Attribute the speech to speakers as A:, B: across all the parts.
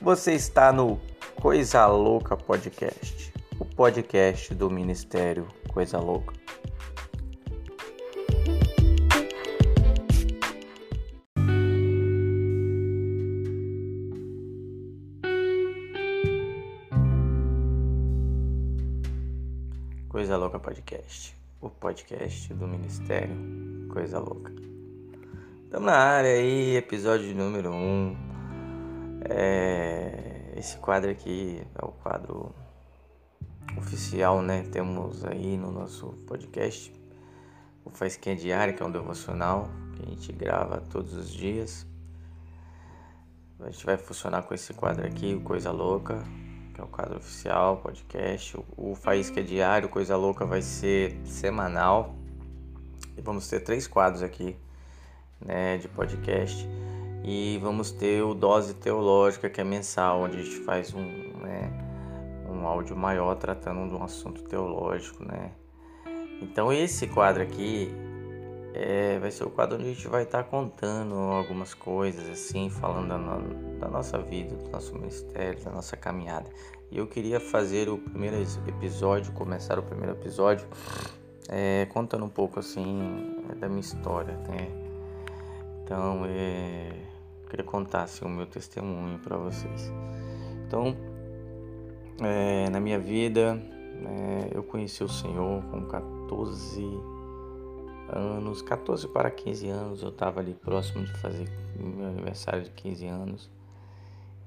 A: Você está no Coisa Louca Podcast, o podcast do Ministério Coisa Louca. Coisa Louca Podcast, o podcast do Ministério Coisa Louca. Estamos na área aí, episódio número 1. Um. É, esse quadro aqui é o quadro oficial, né? Temos aí no nosso podcast o Faisquinha Diária, que é um devocional que a gente grava todos os dias. A gente vai funcionar com esse quadro aqui, o Coisa Louca, que é o quadro oficial, podcast. O Faísca Diário, Coisa Louca, vai ser semanal. E vamos ter três quadros aqui né, de podcast. E vamos ter o Dose Teológica, que é mensal, onde a gente faz um, né, um áudio maior tratando de um assunto teológico, né? Então esse quadro aqui é, vai ser o quadro onde a gente vai estar tá contando algumas coisas, assim, falando da, da, nossa vida, do nosso ministério, da nossa caminhada. E eu queria fazer o primeiro episódio, começar o primeiro episódio, é, contando um pouco, assim, da minha história, né? Então, é, queria contar assim, o meu testemunho para vocês. Então, é, na minha vida, é, eu conheci o Senhor com 14 anos, 14 para 15 anos. Eu estava ali próximo de fazer meu aniversário de 15 anos.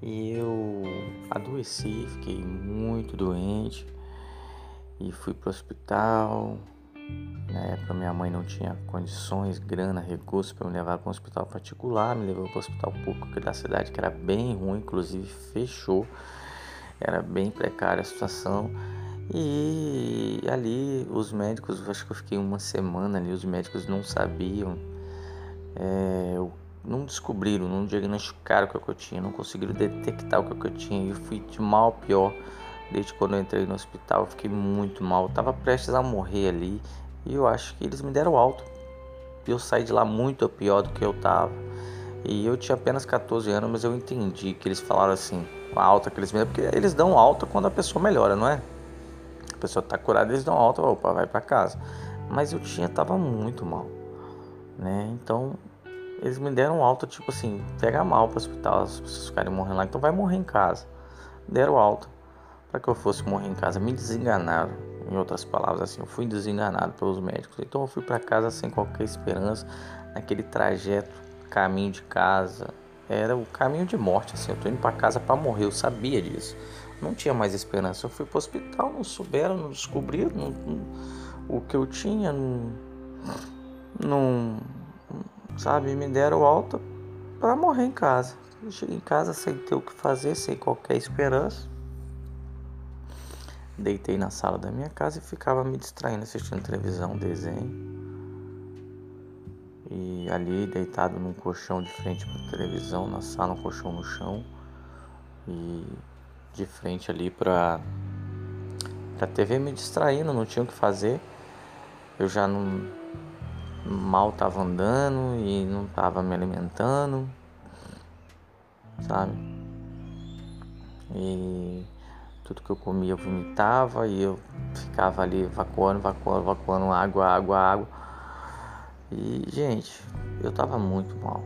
A: E eu adoeci, fiquei muito doente e fui para o hospital. Na época minha mãe não tinha condições, grana, recursos para me levar para um hospital particular, me levou para o hospital público da cidade que era bem ruim, inclusive fechou, era bem precária a situação. E ali os médicos, acho que eu fiquei uma semana ali, os médicos não sabiam, é, não descobriram, não diagnosticaram o que eu tinha, não conseguiram detectar o que eu tinha. E eu fui de mal a pior Desde quando eu entrei no hospital, eu fiquei muito mal. Eu tava prestes a morrer ali. E eu acho que eles me deram alto. Eu saí de lá muito pior do que eu tava. E eu tinha apenas 14 anos, mas eu entendi que eles falaram assim, a alta que eles me deram, porque eles dão alta quando a pessoa melhora, não é? A pessoa tá curada, eles dão alta, opa, vai para casa. Mas eu tinha, tava muito mal, né? Então, eles me deram alta, tipo assim, pega mal para o hospital, as pessoas ficarem morrendo lá, então vai morrer em casa. Deram alta para que eu fosse morrer em casa. Me desenganaram, em outras palavras, assim, eu fui desenganado pelos médicos. Então eu fui para casa sem qualquer esperança, naquele trajeto, caminho de casa. Era o caminho de morte, assim, eu tô indo para casa para morrer, eu sabia disso. Não tinha mais esperança. Eu fui para o hospital, não souberam, não descobriram não, não, o que eu tinha, não, não sabe, me deram alta para morrer em casa. Eu cheguei em casa sem ter o que fazer, sem qualquer esperança. Deitei na sala da minha casa e ficava me distraindo, assistindo televisão, desenho. E ali, deitado num colchão de frente para televisão, na sala, um colchão no chão. E de frente ali para a TV me distraindo, não tinha o que fazer. Eu já não mal estava andando e não estava me alimentando, sabe? E tudo que eu comia eu vomitava e eu ficava ali evacuando, evacuando, evacuando água, água, água. E, gente, eu tava muito mal.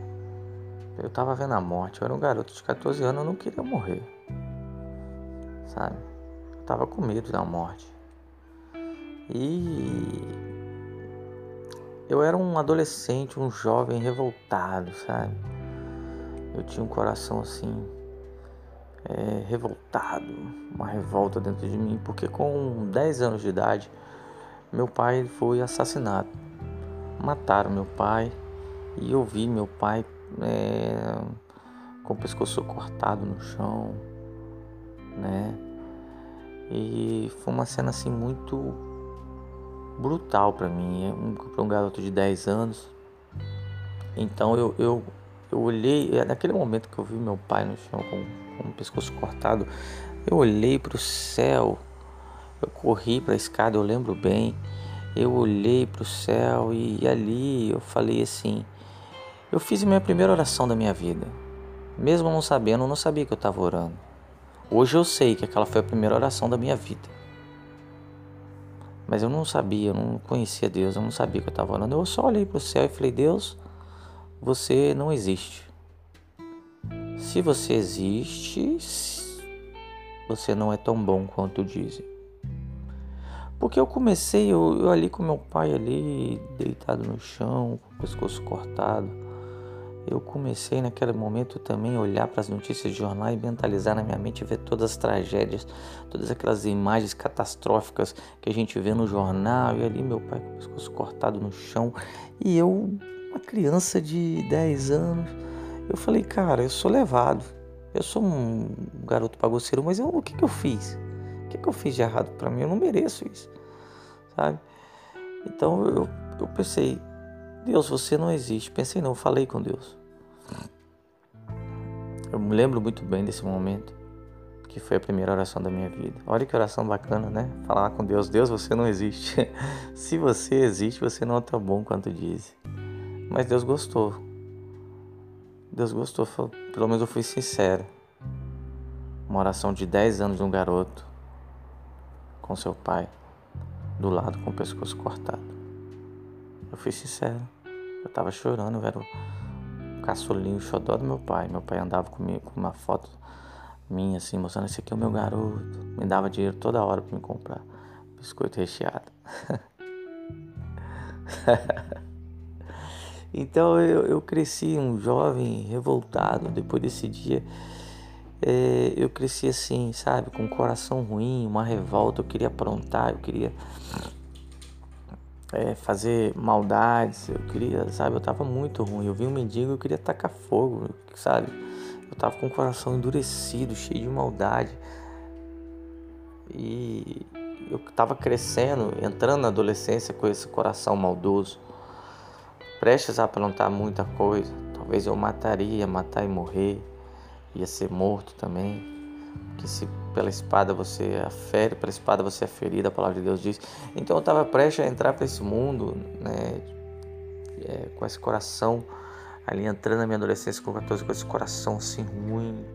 A: Eu tava vendo a morte. Eu era um garoto de 14 anos, eu não queria morrer. Sabe? Eu tava com medo da morte. E eu era um adolescente, um jovem revoltado, sabe? Eu tinha um coração assim é, revoltado, uma revolta dentro de mim, porque com 10 anos de idade meu pai foi assassinado. Mataram meu pai e eu vi meu pai é, com o pescoço cortado no chão, né? E foi uma cena assim muito brutal para mim, é para um garoto de 10 anos. Então eu, eu, eu olhei, é naquele momento que eu vi meu pai no chão com com o pescoço cortado. Eu olhei para o céu, eu corri para a escada, eu lembro bem. Eu olhei para o céu e ali eu falei assim: eu fiz a minha primeira oração da minha vida. Mesmo não sabendo, eu não sabia que eu estava orando. Hoje eu sei que aquela foi a primeira oração da minha vida. Mas eu não sabia, eu não conhecia Deus, eu não sabia que eu estava orando. Eu só olhei para o céu e falei: Deus, você não existe. Se você existe, você não é tão bom quanto dizem. Porque eu comecei, eu, eu ali com meu pai ali, deitado no chão, com o pescoço cortado. Eu comecei naquele momento também a olhar para as notícias de jornal e mentalizar na minha mente, ver todas as tragédias, todas aquelas imagens catastróficas que a gente vê no jornal. E ali meu pai com o pescoço cortado no chão. E eu, uma criança de 10 anos, eu falei, cara, eu sou levado. Eu sou um garoto bagunceiro, mas eu, o que, que eu fiz? O que, que eu fiz de errado para mim? Eu não mereço isso, sabe? Então eu, eu pensei, Deus, você não existe. Pensei não, falei com Deus. Eu me lembro muito bem desse momento, que foi a primeira oração da minha vida. Olha que oração bacana, né? Falar com Deus, Deus, você não existe. Se você existe, você não é tão bom quanto diz. Mas Deus gostou. Deus gostou, pelo menos eu fui sincero. Uma oração de 10 anos de um garoto com seu pai do lado com o pescoço cortado. Eu fui sincero. Eu tava chorando, eu era o caçulinho, o xodó do meu pai. Meu pai andava comigo com uma foto minha assim, mostrando esse aqui é o meu garoto. Me dava dinheiro toda hora para me comprar biscoito recheado. então eu, eu cresci um jovem revoltado. Depois desse dia é, eu cresci assim, sabe, com um coração ruim, uma revolta, eu queria aprontar, eu queria é, fazer maldades, eu queria, sabe, eu tava muito ruim, eu vi um mendigo, eu queria tacar fogo, sabe, eu tava com o coração endurecido, cheio de maldade, e eu tava crescendo, entrando na adolescência com esse coração maldoso, prestes a aprontar muita coisa, talvez eu mataria, matar e morrer, ia ser morto também. Que se pela espada você é fere, pela espada você é ferido, a palavra de Deus diz. Então eu estava prestes a entrar para esse mundo, né, é, com esse coração ali entrando na minha adolescência com 14, com esse coração assim ruim.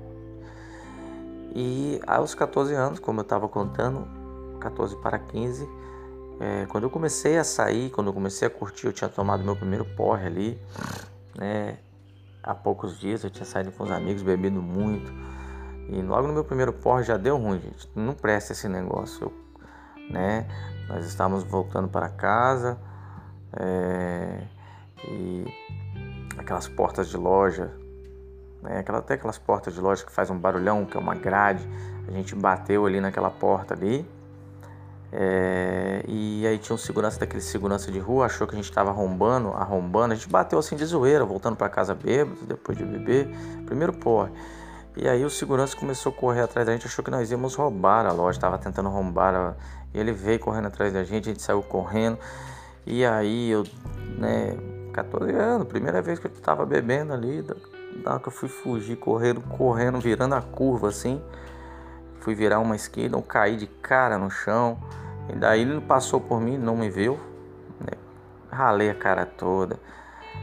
A: E aos 14 anos, como eu estava contando, 14 para 15, é, quando eu comecei a sair, quando eu comecei a curtir, eu tinha tomado meu primeiro porre ali, né? há poucos dias eu tinha saído com os amigos, bebido muito. E logo no meu primeiro porre já deu ruim, gente. Não presta esse negócio, eu, né? Nós estávamos voltando para casa é, e aquelas portas de loja, né? Aquela, até aquelas portas de loja que faz um barulhão, que é uma grade. A gente bateu ali naquela porta ali é, e aí tinha um segurança daquele segurança de rua, achou que a gente estava arrombando, arrombando. A gente bateu assim de zoeira, voltando para casa bêbado, depois de beber. Primeiro porre. E aí o segurança começou a correr atrás da gente, achou que nós íamos roubar a loja, estava tentando roubar. A... Ele veio correndo atrás da gente, a gente saiu correndo. E aí eu, né, 14 anos, primeira vez que eu estava bebendo ali, da hora que eu fui fugir, correndo, correndo, virando a curva assim. Fui virar uma esquina, eu caí de cara no chão. E daí ele passou por mim, não me viu. Né? Ralei a cara toda.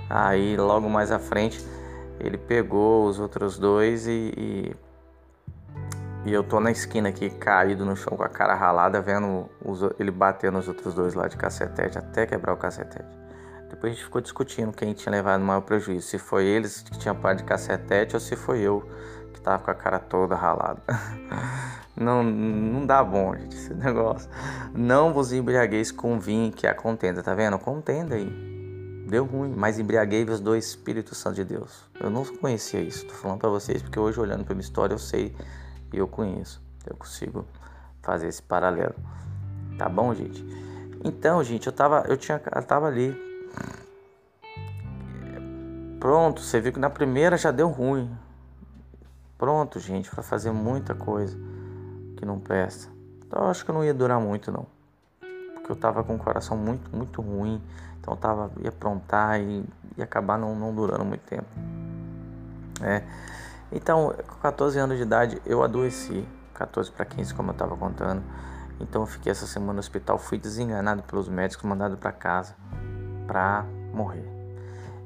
A: Aí logo mais à frente ele pegou os outros dois e, e, e, eu tô na esquina aqui caído no chão com a cara ralada, vendo os, ele bater nos outros dois lá de cacetete até quebrar o cacetete. Depois a gente ficou discutindo quem tinha levado o maior prejuízo, se foi eles que tinham parado de cacetete ou se foi eu tava com a cara toda ralada. Não, não dá bom, gente, esse negócio. Não vos embriagueis com vinho que a contenda, tá vendo? Contenda aí. Deu ruim, mas embriaguei-vos do Espírito Santo de Deus. Eu não conhecia isso, tô falando para vocês porque hoje olhando para minha história eu sei e eu conheço. Eu consigo fazer esse paralelo. Tá bom, gente? Então, gente, eu tava, eu tinha, eu tava ali. Pronto, você viu que na primeira já deu ruim. Pronto, gente, para fazer muita coisa que não presta. Então eu acho que eu não ia durar muito não. Porque eu tava com o coração muito, muito ruim. Então eu tava, ia aprontar e ia acabar não, não durando muito tempo. É. Então, com 14 anos de idade, eu adoeci. 14 para 15, como eu tava contando. Então eu fiquei essa semana no hospital, fui desenganado pelos médicos, mandado para casa para morrer.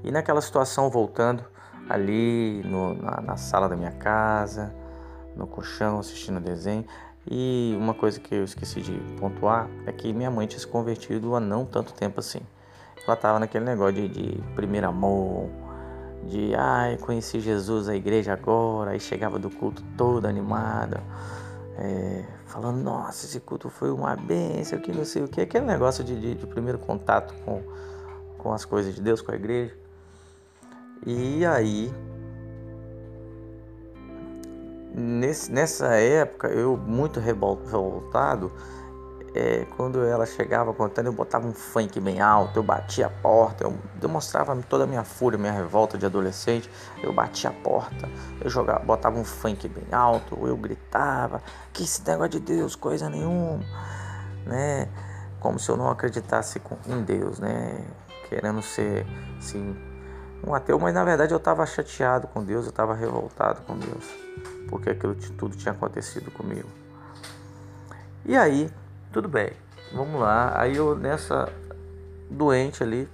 A: E naquela situação, voltando ali no, na, na sala da minha casa, no colchão, assistindo desenho. E uma coisa que eu esqueci de pontuar é que minha mãe tinha se convertido há não tanto tempo assim. Ela tava naquele negócio de, de primeiro amor, de ai, conheci Jesus, a igreja agora, aí chegava do culto toda animada, é, falando, nossa, esse culto foi uma bênção, que não sei o que, aquele negócio de, de, de primeiro contato com, com as coisas de Deus, com a igreja. E aí Nesse, nessa época, eu muito revoltado, é, quando ela chegava contando, eu botava um funk bem alto, eu batia a porta, eu demonstrava toda a minha fúria, minha revolta de adolescente. Eu batia a porta, eu jogava, botava um funk bem alto, eu gritava, que esse negócio de Deus, coisa nenhuma, né? Como se eu não acreditasse em Deus, né? Querendo ser, assim, um ateu, mas na verdade eu estava chateado com Deus, eu estava revoltado com Deus, porque aquilo tudo tinha acontecido comigo. E aí, tudo bem, vamos lá. Aí eu nessa doente ali,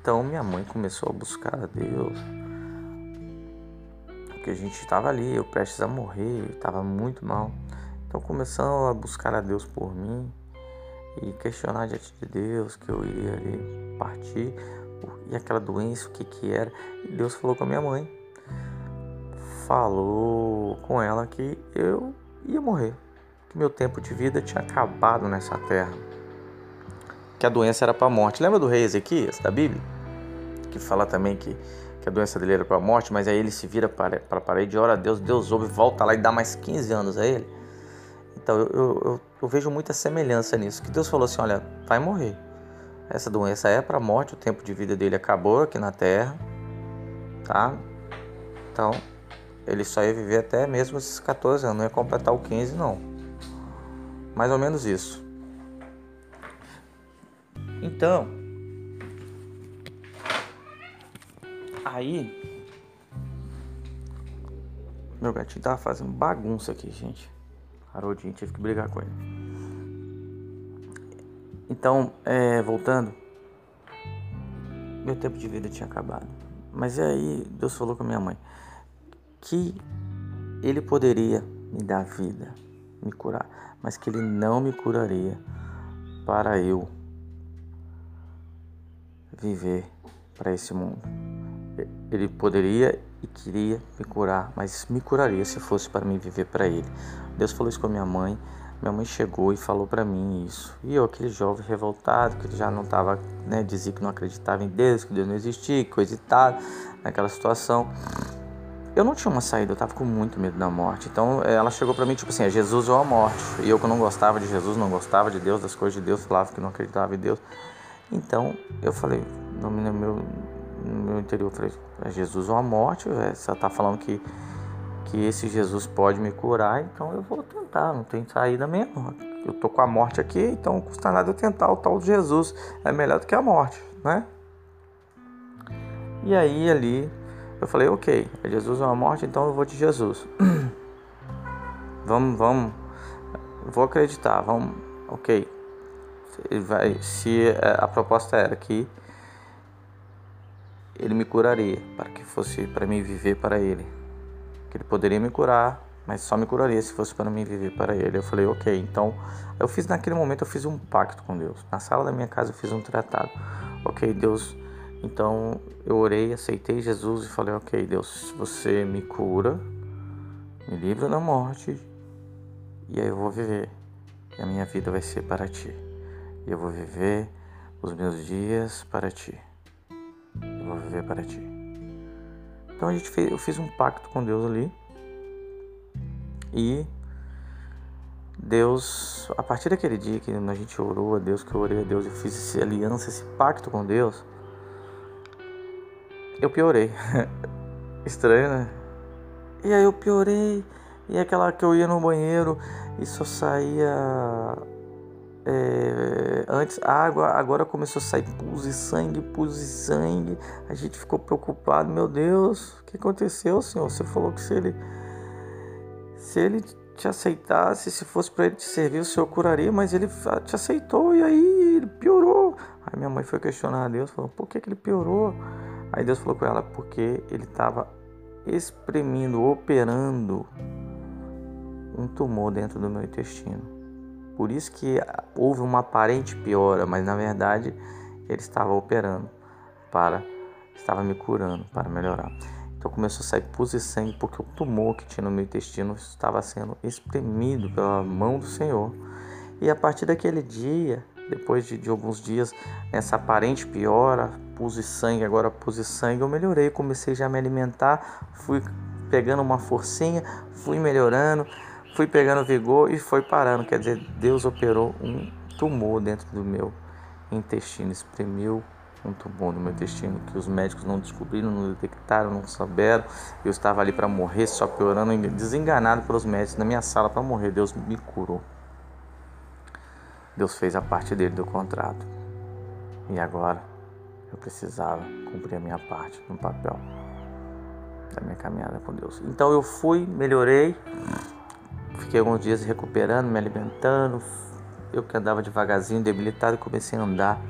A: então minha mãe começou a buscar a Deus, porque a gente estava ali, eu prestes a morrer, estava muito mal. Então começou a buscar a Deus por mim e questionar diante de Deus que eu iria ali partir e aquela doença, o que que era. E Deus falou com a minha mãe. Falou com ela que eu ia morrer. Que meu tempo de vida tinha acabado nessa terra. Que a doença era para a morte. Lembra do rei Ezequias, da Bíblia? Que fala também que, que a doença dele era para a morte, mas aí ele se vira para a parede, ora a Deus, Deus ouve, volta lá e dá mais 15 anos a ele. Então eu, eu, eu vejo muita semelhança nisso. Que Deus falou assim: olha, vai morrer. Essa doença é para morte, o tempo de vida dele acabou aqui na Terra, tá? Então, ele só ia viver até mesmo esses 14 anos, não ia completar o 15 não. Mais ou menos isso. Então, aí meu gatinho tava fazendo bagunça aqui, gente. Haroldinho, tive que brigar com ele. Então, é, voltando, meu tempo de vida tinha acabado. Mas aí Deus falou com a minha mãe que Ele poderia me dar vida, me curar, mas que Ele não me curaria para eu viver para esse mundo. Ele poderia e queria me curar, mas me curaria se fosse para mim viver para Ele. Deus falou isso com a minha mãe. Minha mãe chegou e falou para mim isso. E eu, aquele jovem revoltado, que já não estava, né, dizia que não acreditava em Deus, que Deus não existia, coisa e tal, naquela situação. Eu não tinha uma saída, eu estava com muito medo da morte. Então ela chegou para mim, tipo assim, é Jesus ou a morte. E eu que não gostava de Jesus, não gostava de Deus, das coisas de Deus, falava que não acreditava em Deus. Então eu falei, no meu, no meu interior, falei, é Jesus ou a morte, você está falando que que esse Jesus pode me curar, então eu vou tentar, não tem saída mesmo. Eu tô com a morte aqui, então não custa nada eu tentar o tal de Jesus. É melhor do que a morte, né? E aí ali eu falei, ok, é Jesus ou a morte, então eu vou de Jesus. vamos, vamos, vou acreditar, vamos, ok. Ele vai, se é, a proposta era que ele me curaria, para que fosse para mim viver para ele que ele poderia me curar, mas só me curaria se fosse para mim viver para ele. Eu falei, ok. Então, eu fiz naquele momento, eu fiz um pacto com Deus. Na sala da minha casa, eu fiz um tratado. Ok, Deus. Então, eu orei, aceitei Jesus e falei, ok, Deus, você me cura, me livra da morte, e aí eu vou viver. E a minha vida vai ser para ti. E eu vou viver os meus dias para ti. Eu vou viver para ti. Então a gente fez, eu fiz um pacto com Deus ali. E Deus, a partir daquele dia que a gente orou a Deus, que eu orei a Deus, eu fiz essa aliança, esse pacto com Deus, eu piorei. Estranho, né? E aí eu piorei. E aquela que eu ia no banheiro e só saía é, antes água, agora começou a sair pus e sangue, pus e sangue. A gente ficou preocupado, meu Deus, o que aconteceu, Senhor? Você falou que se ele se ele te aceitasse, se fosse para ele te servir, o Senhor curaria, mas ele te aceitou e aí ele piorou. Aí minha mãe foi questionar a Deus, falou: "Por que que ele piorou?" Aí Deus falou com ela porque ele estava exprimindo, operando um tumor dentro do meu intestino. Por isso que houve uma aparente piora, mas na verdade ele estava operando para, estava me curando para melhorar. Então começou a sair pus e sangue porque o tumor que tinha no meu intestino estava sendo exprimido pela mão do Senhor. E a partir daquele dia, depois de, de alguns dias, essa aparente piora, pus e sangue, agora pus e sangue, eu melhorei, comecei já a me alimentar, fui pegando uma forcinha, fui melhorando, fui pegando vigor e foi parando. Quer dizer, Deus operou um tumor dentro do meu intestino, exprimiu um tumor no meu intestino que os médicos não descobriram, não detectaram, não souberam. Eu estava ali para morrer, só piorando, desenganado pelos médicos na minha sala para morrer. Deus me curou. Deus fez a parte dele do contrato. E agora eu precisava cumprir a minha parte no papel da minha caminhada com Deus. Então eu fui, melhorei, fiquei alguns dias recuperando, me alimentando. Eu que andava devagarzinho, debilitado, comecei a andar,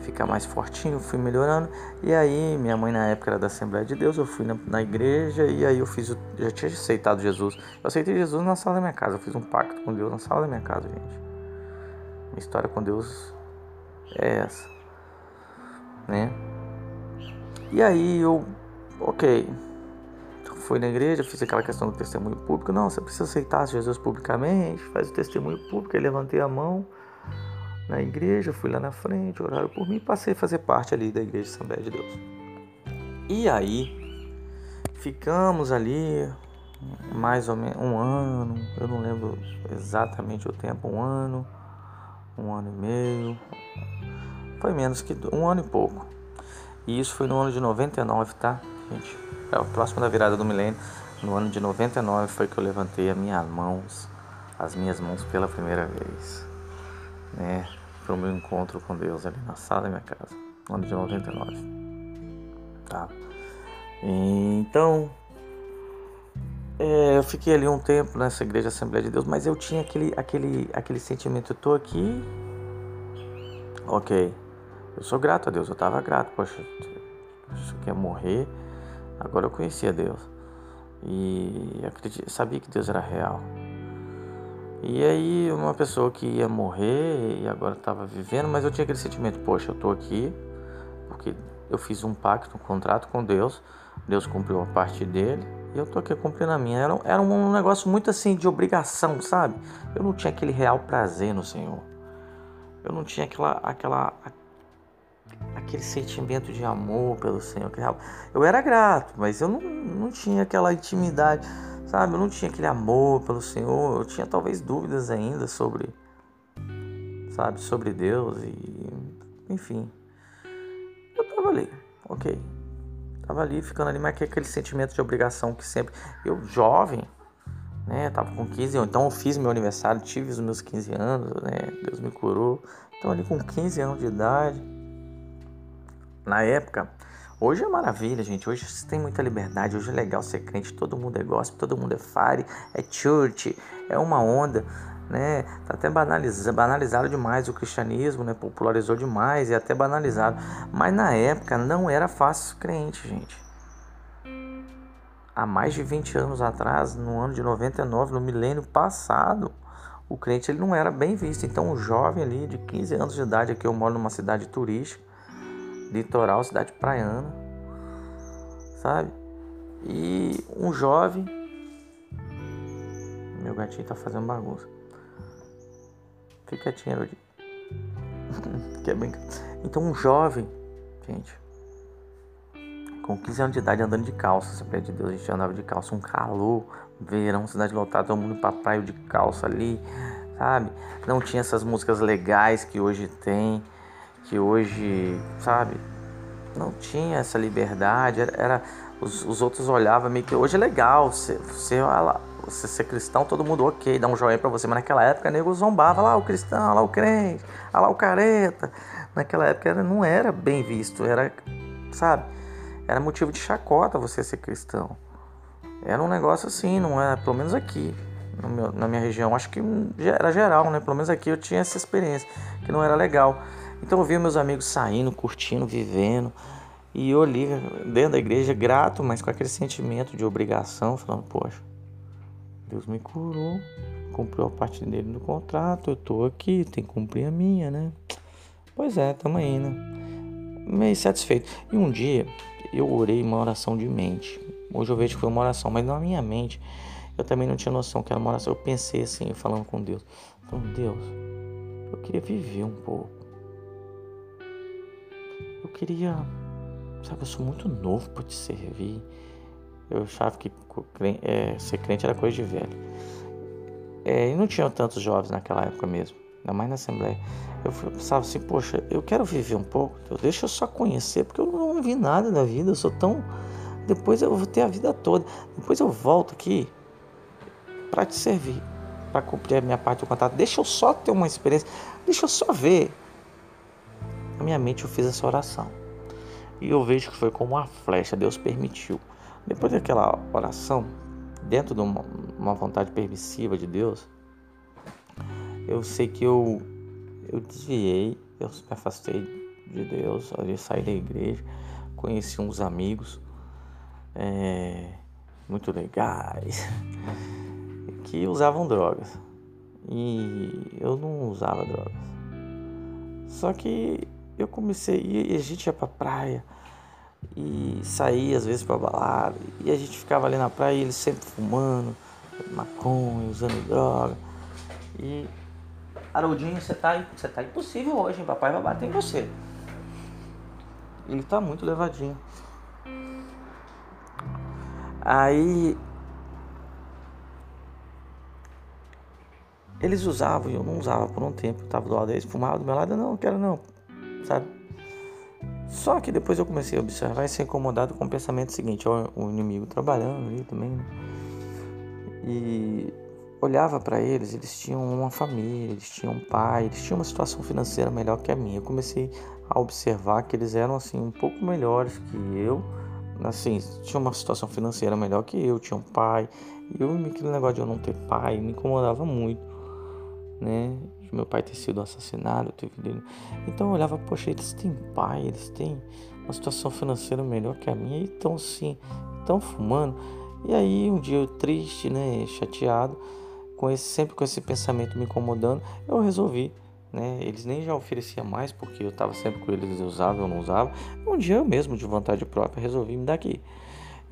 A: ficar mais fortinho, fui melhorando. E aí, minha mãe na época era da Assembleia de Deus, eu fui na, na igreja e aí eu fiz, o, já tinha aceitado Jesus. Eu aceitei Jesus na sala da minha casa, eu fiz um pacto com Deus na sala da minha casa, gente. Minha história com Deus é essa, né? E aí eu, ok, fui na igreja, fiz aquela questão do testemunho público. Não, você precisa aceitar Jesus publicamente, faz o testemunho público. Aí levantei a mão na igreja, fui lá na frente, oraram por mim passei a fazer parte ali da igreja de Assembleia de Deus. E aí, ficamos ali mais ou menos um ano, eu não lembro exatamente o tempo, um ano um ano e meio, foi menos que um ano e pouco. E isso foi no ano de 99, tá, gente? É próximo da virada do milênio. No ano de 99 foi que eu levantei as minhas mãos, as minhas mãos pela primeira vez, né? Foi o meu encontro com Deus ali na sala da minha casa, no ano de 99, tá? Então, é, eu fiquei ali um tempo nessa igreja Assembleia de Deus, mas eu tinha aquele, aquele, aquele sentimento, eu tô aqui, ok, eu sou grato a Deus, eu tava grato, poxa, isso quer morrer, agora eu conhecia Deus e sabia que Deus era real. E aí uma pessoa que ia morrer e agora estava vivendo, mas eu tinha aquele sentimento, poxa, eu tô aqui porque eu fiz um pacto, um contrato com Deus, Deus cumpriu a parte dele e eu tô aqui cumprindo a minha. Era, era um negócio muito assim de obrigação, sabe? Eu não tinha aquele real prazer no Senhor. Eu não tinha aquela, aquela, aquele sentimento de amor pelo Senhor. Eu era grato, mas eu não, não tinha aquela intimidade, sabe? Eu não tinha aquele amor pelo Senhor. Eu tinha talvez dúvidas ainda sobre, sabe, sobre Deus e, enfim. Eu tava ali, ok. Tava ali, ficando ali, mas que aquele sentimento de obrigação que sempre. Eu, jovem, né? Tava com 15 anos, então eu fiz meu aniversário, tive os meus 15 anos, né? Deus me curou. Então, ali com 15 anos de idade. Na época, hoje é maravilha, gente. Hoje você tem muita liberdade, hoje é legal ser crente, todo mundo é gospel, todo mundo é fire, é church, é uma onda né? Tá até banalizado, banalizado demais o cristianismo, né? Popularizou demais e até banalizado. Mas na época não era fácil crente, gente. Há mais de 20 anos atrás, no ano de 99, no milênio passado, o crente ele não era bem visto. Então, um jovem ali de 15 anos de idade, aqui eu moro numa cidade turística, litoral, cidade praiana, sabe? E um jovem. Meu gatinho tá fazendo bagunça. Fica quietinho, Elodie. que é bem... Então, um jovem, gente, com 15 anos de idade andando de calça, Assembleia de Deus, a gente andava de calça, um calor, verão, cidade lotada, todo mundo pra praia de calça ali, sabe? Não tinha essas músicas legais que hoje tem, que hoje, sabe? Não tinha essa liberdade, era, era os, os, outros olhavam meio que hoje é legal, você, você você ser cristão, todo mundo ok, dá um joinha pra você. Mas naquela época, nego zombava lá o cristão, lá o crente, lá o careta. Naquela época era, não era bem visto, era, sabe? Era motivo de chacota você ser cristão. Era um negócio assim, não era, pelo menos aqui, meu, na minha região. Acho que era geral, né? Pelo menos aqui eu tinha essa experiência, que não era legal. Então eu via meus amigos saindo, curtindo, vivendo. E eu ali dentro da igreja, grato, mas com aquele sentimento de obrigação, falando, poxa, Deus me curou, cumpriu a parte dele no contrato, eu tô aqui, tem que cumprir a minha, né? Pois é, tamo aí, né? Meio satisfeito. E um dia eu orei uma oração de mente. Hoje eu vejo que foi uma oração, mas na minha mente eu também não tinha noção que era uma oração. Eu pensei assim, falando com Deus, Deus, eu queria viver um pouco. Queria, sabe, eu sou muito novo para te servir. Eu achava que é, ser crente era coisa de velho. É, e não tinha tantos jovens naquela época mesmo, ainda mais na Assembleia. Eu pensava assim, poxa, eu quero viver um pouco, Deus, deixa eu só conhecer, porque eu não vi nada da vida, eu sou tão. Depois eu vou ter a vida toda. Depois eu volto aqui para te servir, para cumprir a minha parte do contrato. Deixa eu só ter uma experiência, deixa eu só ver. Na minha mente eu fiz essa oração. E eu vejo que foi como uma flecha, Deus permitiu. Depois daquela oração, dentro de uma, uma vontade permissiva de Deus, eu sei que eu, eu desviei, eu me afastei de Deus, eu saí da igreja, conheci uns amigos é, muito legais que usavam drogas. E eu não usava drogas. Só que eu comecei, e a gente ia pra praia, e saía às vezes pra balada. E a gente ficava ali na praia, e eles sempre fumando, maconha, usando droga. E Haroldinho, você tá, você tá impossível hoje, hein? Papai vai bater em você. Ele tá muito levadinho. Aí eles usavam e eu não usava por um tempo. Eu tava do lado deles, fumava do meu lado, não, não quero não, sabe? Só que depois eu comecei a observar e ser incomodado com o pensamento seguinte: ó, o inimigo trabalhando ali também, né? E olhava para eles, eles tinham uma família, eles tinham um pai, eles tinham uma situação financeira melhor que a minha. Eu comecei a observar que eles eram assim um pouco melhores que eu, assim, tinham uma situação financeira melhor que eu, tinham um pai. E eu, aquele negócio de eu não ter pai me incomodava muito, né? Meu pai ter sido assassinado, teve. Então eu olhava, poxa, eles têm pai, eles têm uma situação financeira melhor que a minha e estão assim, estão fumando. E aí um dia eu triste, né, chateado, com esse sempre com esse pensamento me incomodando, eu resolvi, né? Eles nem já ofereciam mais porque eu estava sempre com eles, eu usava, eu não usava. Um dia eu mesmo de vontade própria resolvi me dar aqui.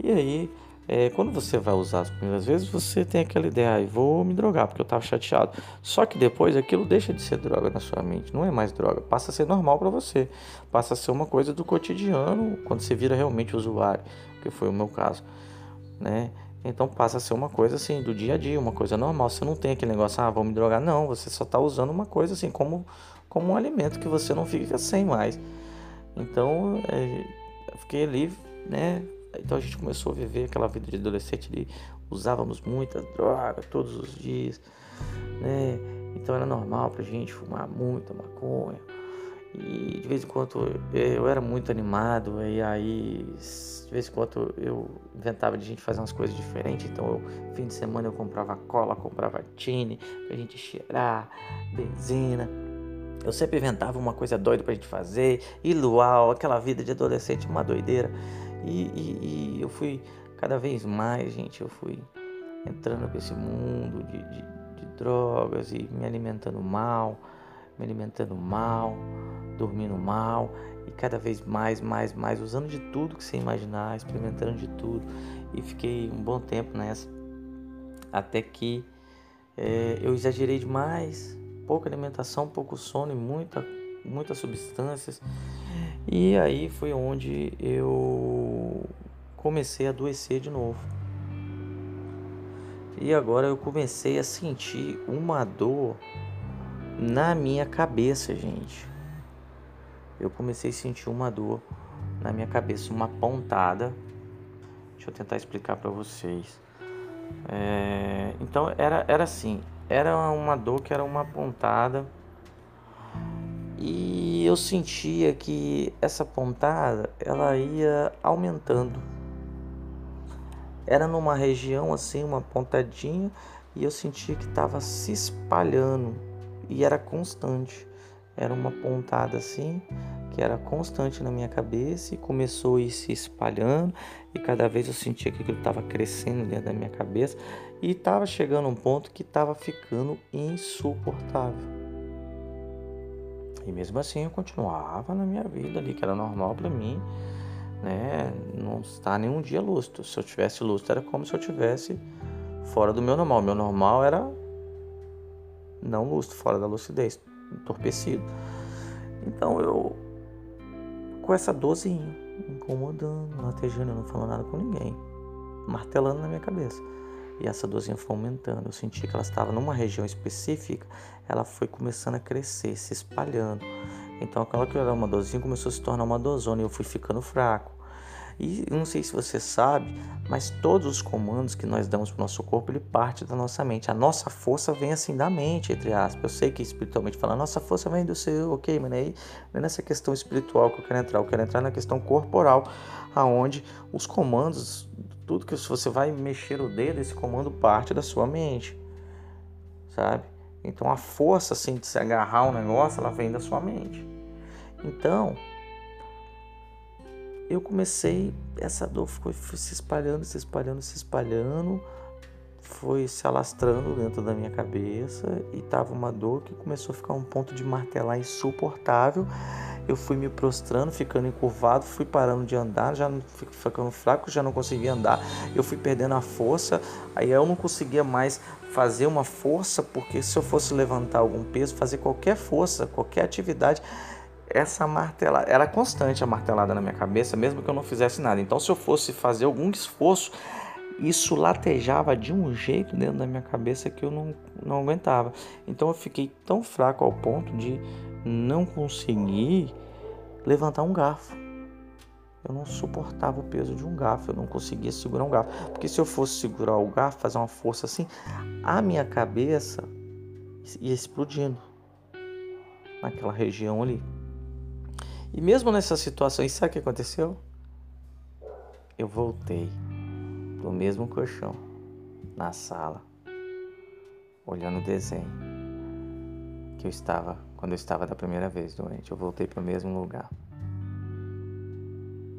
A: E aí é, quando você vai usar as primeiras vezes, você tem aquela ideia, ah, vou me drogar porque eu estava chateado. Só que depois aquilo deixa de ser droga na sua mente, não é mais droga, passa a ser normal para você, passa a ser uma coisa do cotidiano quando você vira realmente usuário, que foi o meu caso, né? Então passa a ser uma coisa assim do dia a dia, uma coisa normal. Você não tem aquele negócio, ah, vou me drogar, não. Você só está usando uma coisa assim como como um alimento que você não fica sem mais. Então, é, fiquei ali, né? Então a gente começou a viver aquela vida de adolescente ali, usávamos muita droga todos os dias, né? Então era normal pra gente fumar muita maconha. E de vez em quando eu era muito animado, e aí de vez em quando eu inventava de gente fazer umas coisas diferentes. Então, eu, fim de semana eu comprava cola, comprava tine pra gente cheirar, benzina. Eu sempre inventava uma coisa doida pra gente fazer, e luau, aquela vida de adolescente, uma doideira. E, e, e, eu fui cada vez mais, gente, eu fui entrando nesse mundo de, de, de, drogas e me alimentando mal, me alimentando mal, dormindo mal e cada vez mais, mais, mais, usando de tudo que você imaginar, experimentando de tudo. E fiquei um bom tempo nessa, até que é, eu exagerei demais, pouca alimentação, pouco sono e muita, muitas substâncias. E aí foi onde eu comecei a adoecer de novo. E agora eu comecei a sentir uma dor na minha cabeça, gente. Eu comecei a sentir uma dor na minha cabeça, uma pontada. Deixa eu tentar explicar para vocês. É... Então era, era assim, era uma dor que era uma pontada e eu sentia que essa pontada ela ia aumentando. Era numa região assim, uma pontadinha, e eu sentia que estava se espalhando e era constante. Era uma pontada assim que era constante na minha cabeça e começou a ir se espalhando e cada vez eu sentia que aquilo estava crescendo dentro da minha cabeça e estava chegando um ponto que estava ficando insuportável. E mesmo assim eu continuava na minha vida ali, que era normal para mim, né? Não estar nenhum dia lustro. Se eu tivesse lustro era como se eu tivesse fora do meu normal. Meu normal era não lustro, fora da lucidez, entorpecido. Então eu com essa dorzinha, incomodando, latejando, não falando nada com ninguém, martelando na minha cabeça. E essa dorzinha foi aumentando. Eu senti que ela estava numa região específica, ela foi começando a crescer, se espalhando. Então aquela que era uma dorzinha começou a se tornar uma dozona e eu fui ficando fraco. E não sei se você sabe, mas todos os comandos que nós damos para o nosso corpo, ele parte da nossa mente. A nossa força vem assim da mente, entre aspas. Eu sei que espiritualmente falando, nossa força vem do seu, ok, mas aí não é nessa questão espiritual que eu quero entrar, eu quero entrar na questão corporal, aonde os comandos, tudo que você vai mexer o dedo, esse comando parte da sua mente, sabe? Então a força assim de se agarrar um negócio, ela vem da sua mente. Então, eu comecei, essa dor foi, se espalhando, se espalhando, se espalhando, foi se alastrando dentro da minha cabeça e tava uma dor que começou a ficar um ponto de martelar insuportável. Eu fui me prostrando, ficando encurvado, fui parando de andar, já ficando fraco, já não conseguia andar. Eu fui perdendo a força, aí eu não conseguia mais fazer uma força, porque se eu fosse levantar algum peso, fazer qualquer força, qualquer atividade, essa martelada, era constante a martelada na minha cabeça, mesmo que eu não fizesse nada. Então, se eu fosse fazer algum esforço, isso latejava de um jeito dentro da minha cabeça que eu não, não aguentava. Então, eu fiquei tão fraco ao ponto de não conseguir levantar um garfo. Eu não suportava o peso de um garfo, eu não conseguia segurar um garfo. Porque se eu fosse segurar o garfo, fazer uma força assim, a minha cabeça ia explodindo naquela região ali. E mesmo nessa situação, sabe o que aconteceu? Eu voltei pro mesmo colchão, na sala, olhando o desenho que eu estava quando eu estava da primeira vez doente. Eu voltei pro mesmo lugar.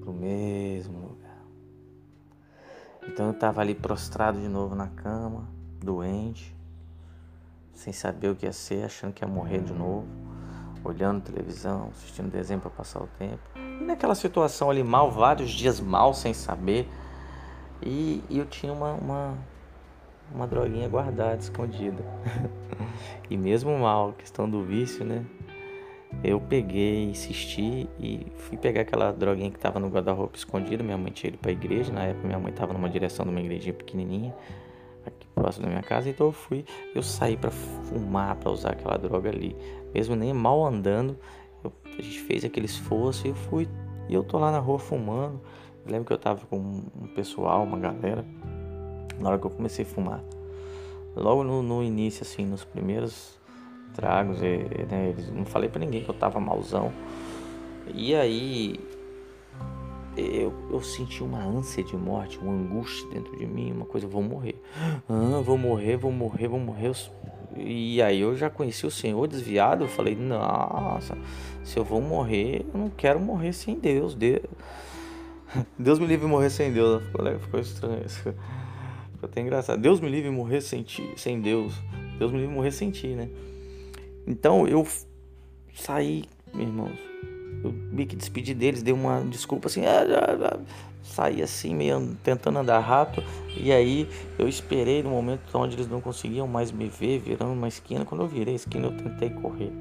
A: Pro mesmo lugar. Então eu estava ali prostrado de novo na cama, doente, sem saber o que ia ser, achando que ia morrer de novo olhando televisão, assistindo desenho para passar o tempo. E naquela situação ali mal, vários dias mal sem saber. E, e eu tinha uma, uma, uma droguinha guardada, escondida. e mesmo mal, questão do vício, né? Eu peguei, insisti e fui pegar aquela droguinha que estava no guarda-roupa escondida. Minha mãe tinha ido para a igreja. Na época, minha mãe estava numa direção de uma igrejinha pequenininha, aqui próximo da minha casa. Então, eu fui, eu saí para fumar, para usar aquela droga ali mesmo nem mal andando, eu, a gente fez aquele esforço e eu fui. E eu tô lá na rua fumando. Eu lembro que eu tava com um pessoal, uma galera, na hora que eu comecei a fumar. Logo no, no início, assim, nos primeiros tragos, e, né, não falei para ninguém que eu tava malzão. E aí eu, eu senti uma ânsia de morte, uma angústia dentro de mim, uma coisa, vou morrer. Ah, vou morrer, vou morrer, vou morrer. E aí eu já conheci o Senhor desviado, eu falei, nossa, se eu vou morrer, eu não quero morrer sem Deus. Deus, Deus me livre de morrer sem Deus. Ficou, ficou estranho isso. Ficou até engraçado. Deus me livre morrer sem ti, sem Deus. Deus me livre morrer sem ti, né? Então eu saí, meus irmãos. Eu me que despedi deles, dei uma desculpa assim. Ah, ah, ah, saí assim, meio tentando andar rápido. E aí eu esperei no momento onde eles não conseguiam mais me ver, virando uma esquina. Quando eu virei a esquina, eu tentei correr.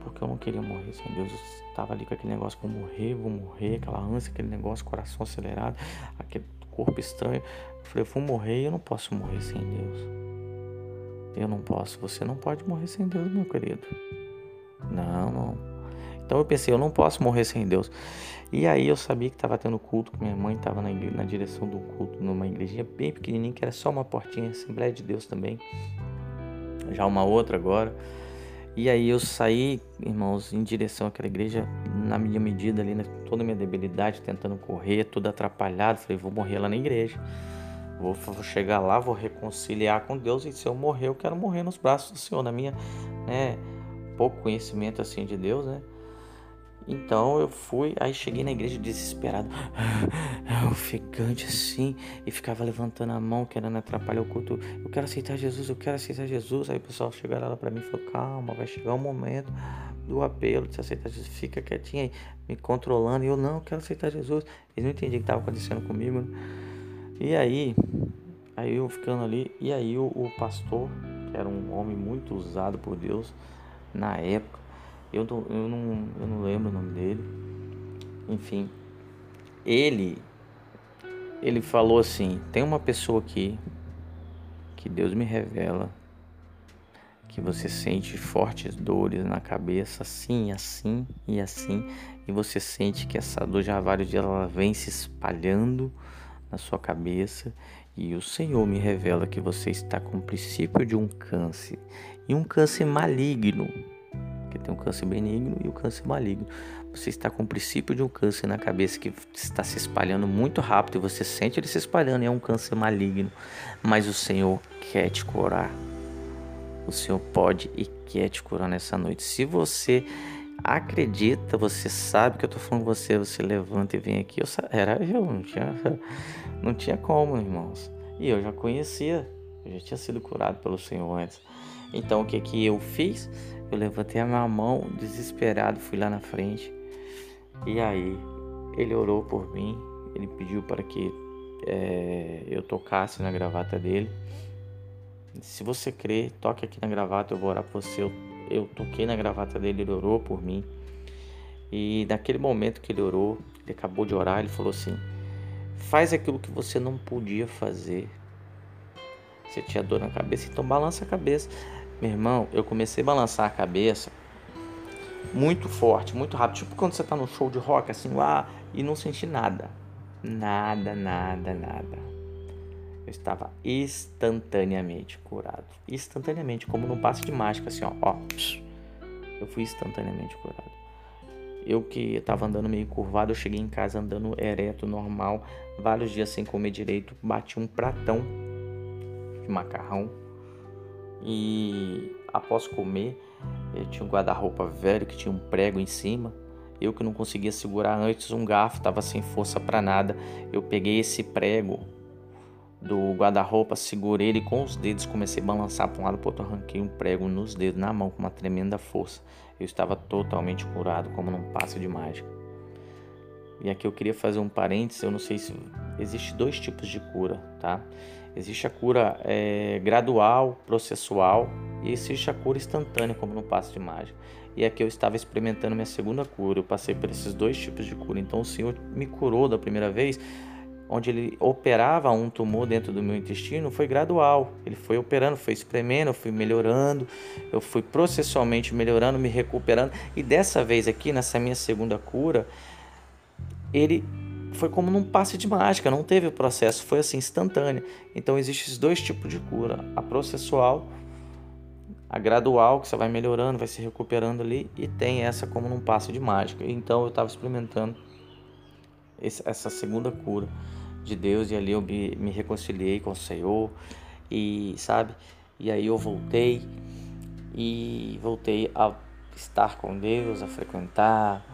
A: Porque eu não queria morrer sem Deus. Eu estava ali com aquele negócio, vou morrer, vou morrer, aquela ânsia, aquele negócio, coração acelerado, aquele corpo estranho. Eu falei, eu vou morrer e eu não posso morrer sem Deus. Eu não posso, você não pode morrer sem Deus, meu querido. Não, não. Então eu pensei, eu não posso morrer sem Deus. E aí eu sabia que estava tendo culto, que minha mãe estava na, na, direção do culto, numa igrejinha bem pequenininha, que era só uma portinha, Assembleia de Deus também. Já uma outra agora. E aí eu saí, irmãos, em direção àquela igreja, na minha medida ali, né, toda a minha debilidade, tentando correr, todo atrapalhado. Falei, vou morrer lá na igreja. Vou, chegar lá, vou reconciliar com Deus e se eu morrer, eu quero morrer nos braços do Senhor, na minha, né, pouco conhecimento assim de Deus, né? Então eu fui, aí cheguei na igreja desesperado, ofegante assim, e ficava levantando a mão, querendo atrapalhar o culto. Eu quero aceitar Jesus, eu quero aceitar Jesus. Aí o pessoal chegou lá para mim e falou: Calma, vai chegar o momento do apelo de aceitar Jesus. Fica quietinho aí, me controlando. E eu não eu quero aceitar Jesus. Eles não entendiam o que estava acontecendo comigo. Né? E aí, aí eu ficando ali, e aí o, o pastor, que era um homem muito usado por Deus na época, eu, não, eu, não, eu não lembro o nome dele. Enfim, ele ele falou assim: tem uma pessoa aqui que Deus me revela que você sente fortes dores na cabeça, assim, assim e assim, e você sente que essa dor já há vários dias ela vem se espalhando na sua cabeça, e o Senhor me revela que você está com o princípio de um câncer, e um câncer maligno porque tem um câncer benigno e o câncer maligno. Você está com o princípio de um câncer na cabeça que está se espalhando muito rápido e você sente ele se espalhando e é um câncer maligno. Mas o Senhor quer te curar. O Senhor pode e quer te curar nessa noite. Se você acredita, você sabe que eu estou falando com você, você levanta e vem aqui. Eu, era eu, não tinha, não tinha como, irmãos. E eu já conhecia, eu já tinha sido curado pelo Senhor antes. Então o que que eu fiz? Eu levantei a minha mão, desesperado, fui lá na frente. E aí, ele orou por mim. Ele pediu para que é, eu tocasse na gravata dele. Se você crê, toque aqui na gravata, eu vou orar por você. Eu, eu toquei na gravata dele, ele orou por mim. E naquele momento que ele orou, ele acabou de orar, ele falou assim: Faz aquilo que você não podia fazer. Você tinha dor na cabeça, então balança a cabeça. Meu irmão, eu comecei a balançar a cabeça muito forte, muito rápido. Tipo quando você tá no show de rock, assim, lá, e não senti nada. Nada, nada, nada. Eu estava instantaneamente curado. Instantaneamente, como num passe de mágica, assim, ó. ó eu fui instantaneamente curado. Eu que estava andando meio curvado, eu cheguei em casa andando ereto, normal, vários dias sem comer direito, bati um pratão de macarrão e após comer, eu tinha um guarda-roupa velho que tinha um prego em cima. Eu que não conseguia segurar antes um garfo, estava sem força para nada. Eu peguei esse prego do guarda-roupa, segurei ele com os dedos, comecei a balançar para um lado para outro, arranquei um prego nos dedos, na mão, com uma tremenda força. Eu estava totalmente curado, como num passe de mágica. E aqui eu queria fazer um parênteses, eu não sei se existe dois tipos de cura, tá? Existe a cura é, gradual, processual e existe a cura instantânea, como no passo de mágica. E aqui eu estava experimentando minha segunda cura. Eu passei por esses dois tipos de cura. Então o Senhor me curou da primeira vez, onde ele operava um tumor dentro do meu intestino, foi gradual. Ele foi operando, foi espremendo, eu fui melhorando, eu fui processualmente melhorando, me recuperando. E dessa vez aqui, nessa minha segunda cura, ele foi como num passe de mágica, não teve o processo, foi assim instantâneo. Então existem esses dois tipos de cura: a processual, a gradual, que você vai melhorando, vai se recuperando ali, e tem essa como num passe de mágica. Então eu estava experimentando essa segunda cura de Deus e ali eu me, me reconciliei com o Senhor e sabe? E aí eu voltei e voltei a estar com Deus, a frequentar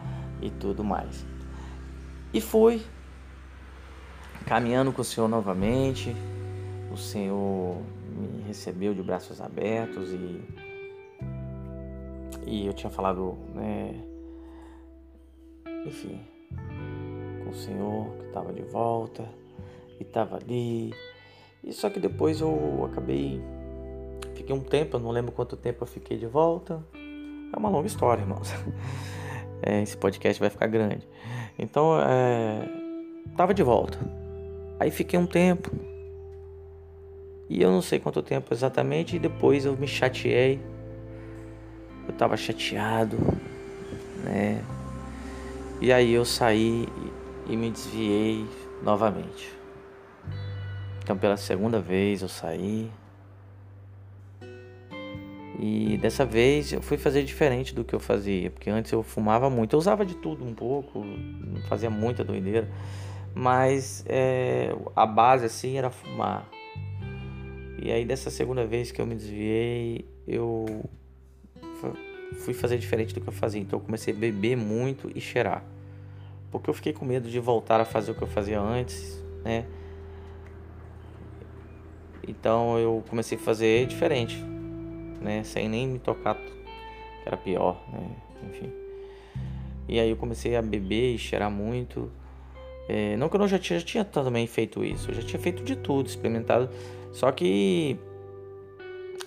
A: e tudo mais. E fui caminhando com o Senhor novamente. O Senhor me recebeu de braços abertos e e eu tinha falado, né, enfim, o Senhor que estava de volta e estava ali. E só que depois eu acabei fiquei um tempo, eu não lembro quanto tempo eu fiquei de volta. É uma longa história, irmãos. É, esse podcast vai ficar grande. Então, é, tava de volta. Aí fiquei um tempo. E eu não sei quanto tempo exatamente. E depois eu me chateei. Eu tava chateado, né? E aí eu saí e me desviei novamente. Então, pela segunda vez eu saí. E dessa vez eu fui fazer diferente do que eu fazia, porque antes eu fumava muito, eu usava de tudo um pouco, fazia muita doideira, mas é, a base assim era fumar. E aí dessa segunda vez que eu me desviei, eu fui fazer diferente do que eu fazia. Então eu comecei a beber muito e cheirar. Porque eu fiquei com medo de voltar a fazer o que eu fazia antes, né? Então eu comecei a fazer diferente, né? Sem nem me tocar, que era pior, né? Enfim. E aí eu comecei a beber e cheirar muito. É, não que eu não já tinha, já tinha também feito isso, eu já tinha feito de tudo, experimentado. Só que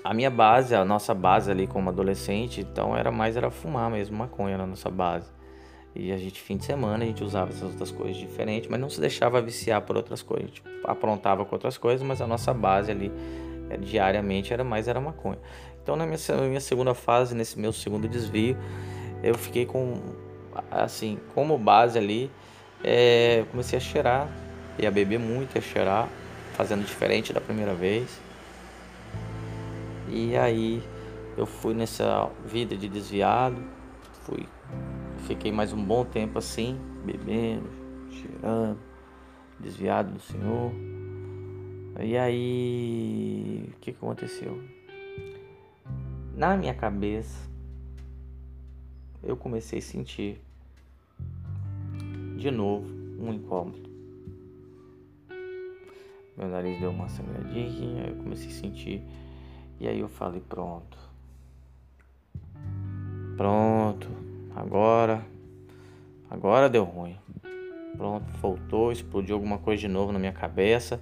A: a minha base, a nossa base ali como adolescente, então era mais era fumar mesmo, maconha na nossa base. E a gente, fim de semana, a gente usava essas outras coisas diferentes, mas não se deixava viciar por outras coisas. A gente aprontava com outras coisas, mas a nossa base ali, é, diariamente, era mais era maconha. Então, na minha, minha segunda fase, nesse meu segundo desvio, eu fiquei com, assim, como base ali, é, comecei a cheirar, e a beber muito, a cheirar, fazendo diferente da primeira vez. E aí eu fui nessa vida de desviado, fui Fiquei mais um bom tempo assim, bebendo, cheirando, desviado do Senhor. E aí, o que, aconteceu? Na minha cabeça, eu comecei a sentir de novo um incômodo. Meu nariz deu uma sangradinha, eu comecei a sentir. E aí eu falei: pronto. Pronto, Agora, agora deu ruim. Pronto, voltou, explodiu alguma coisa de novo na minha cabeça.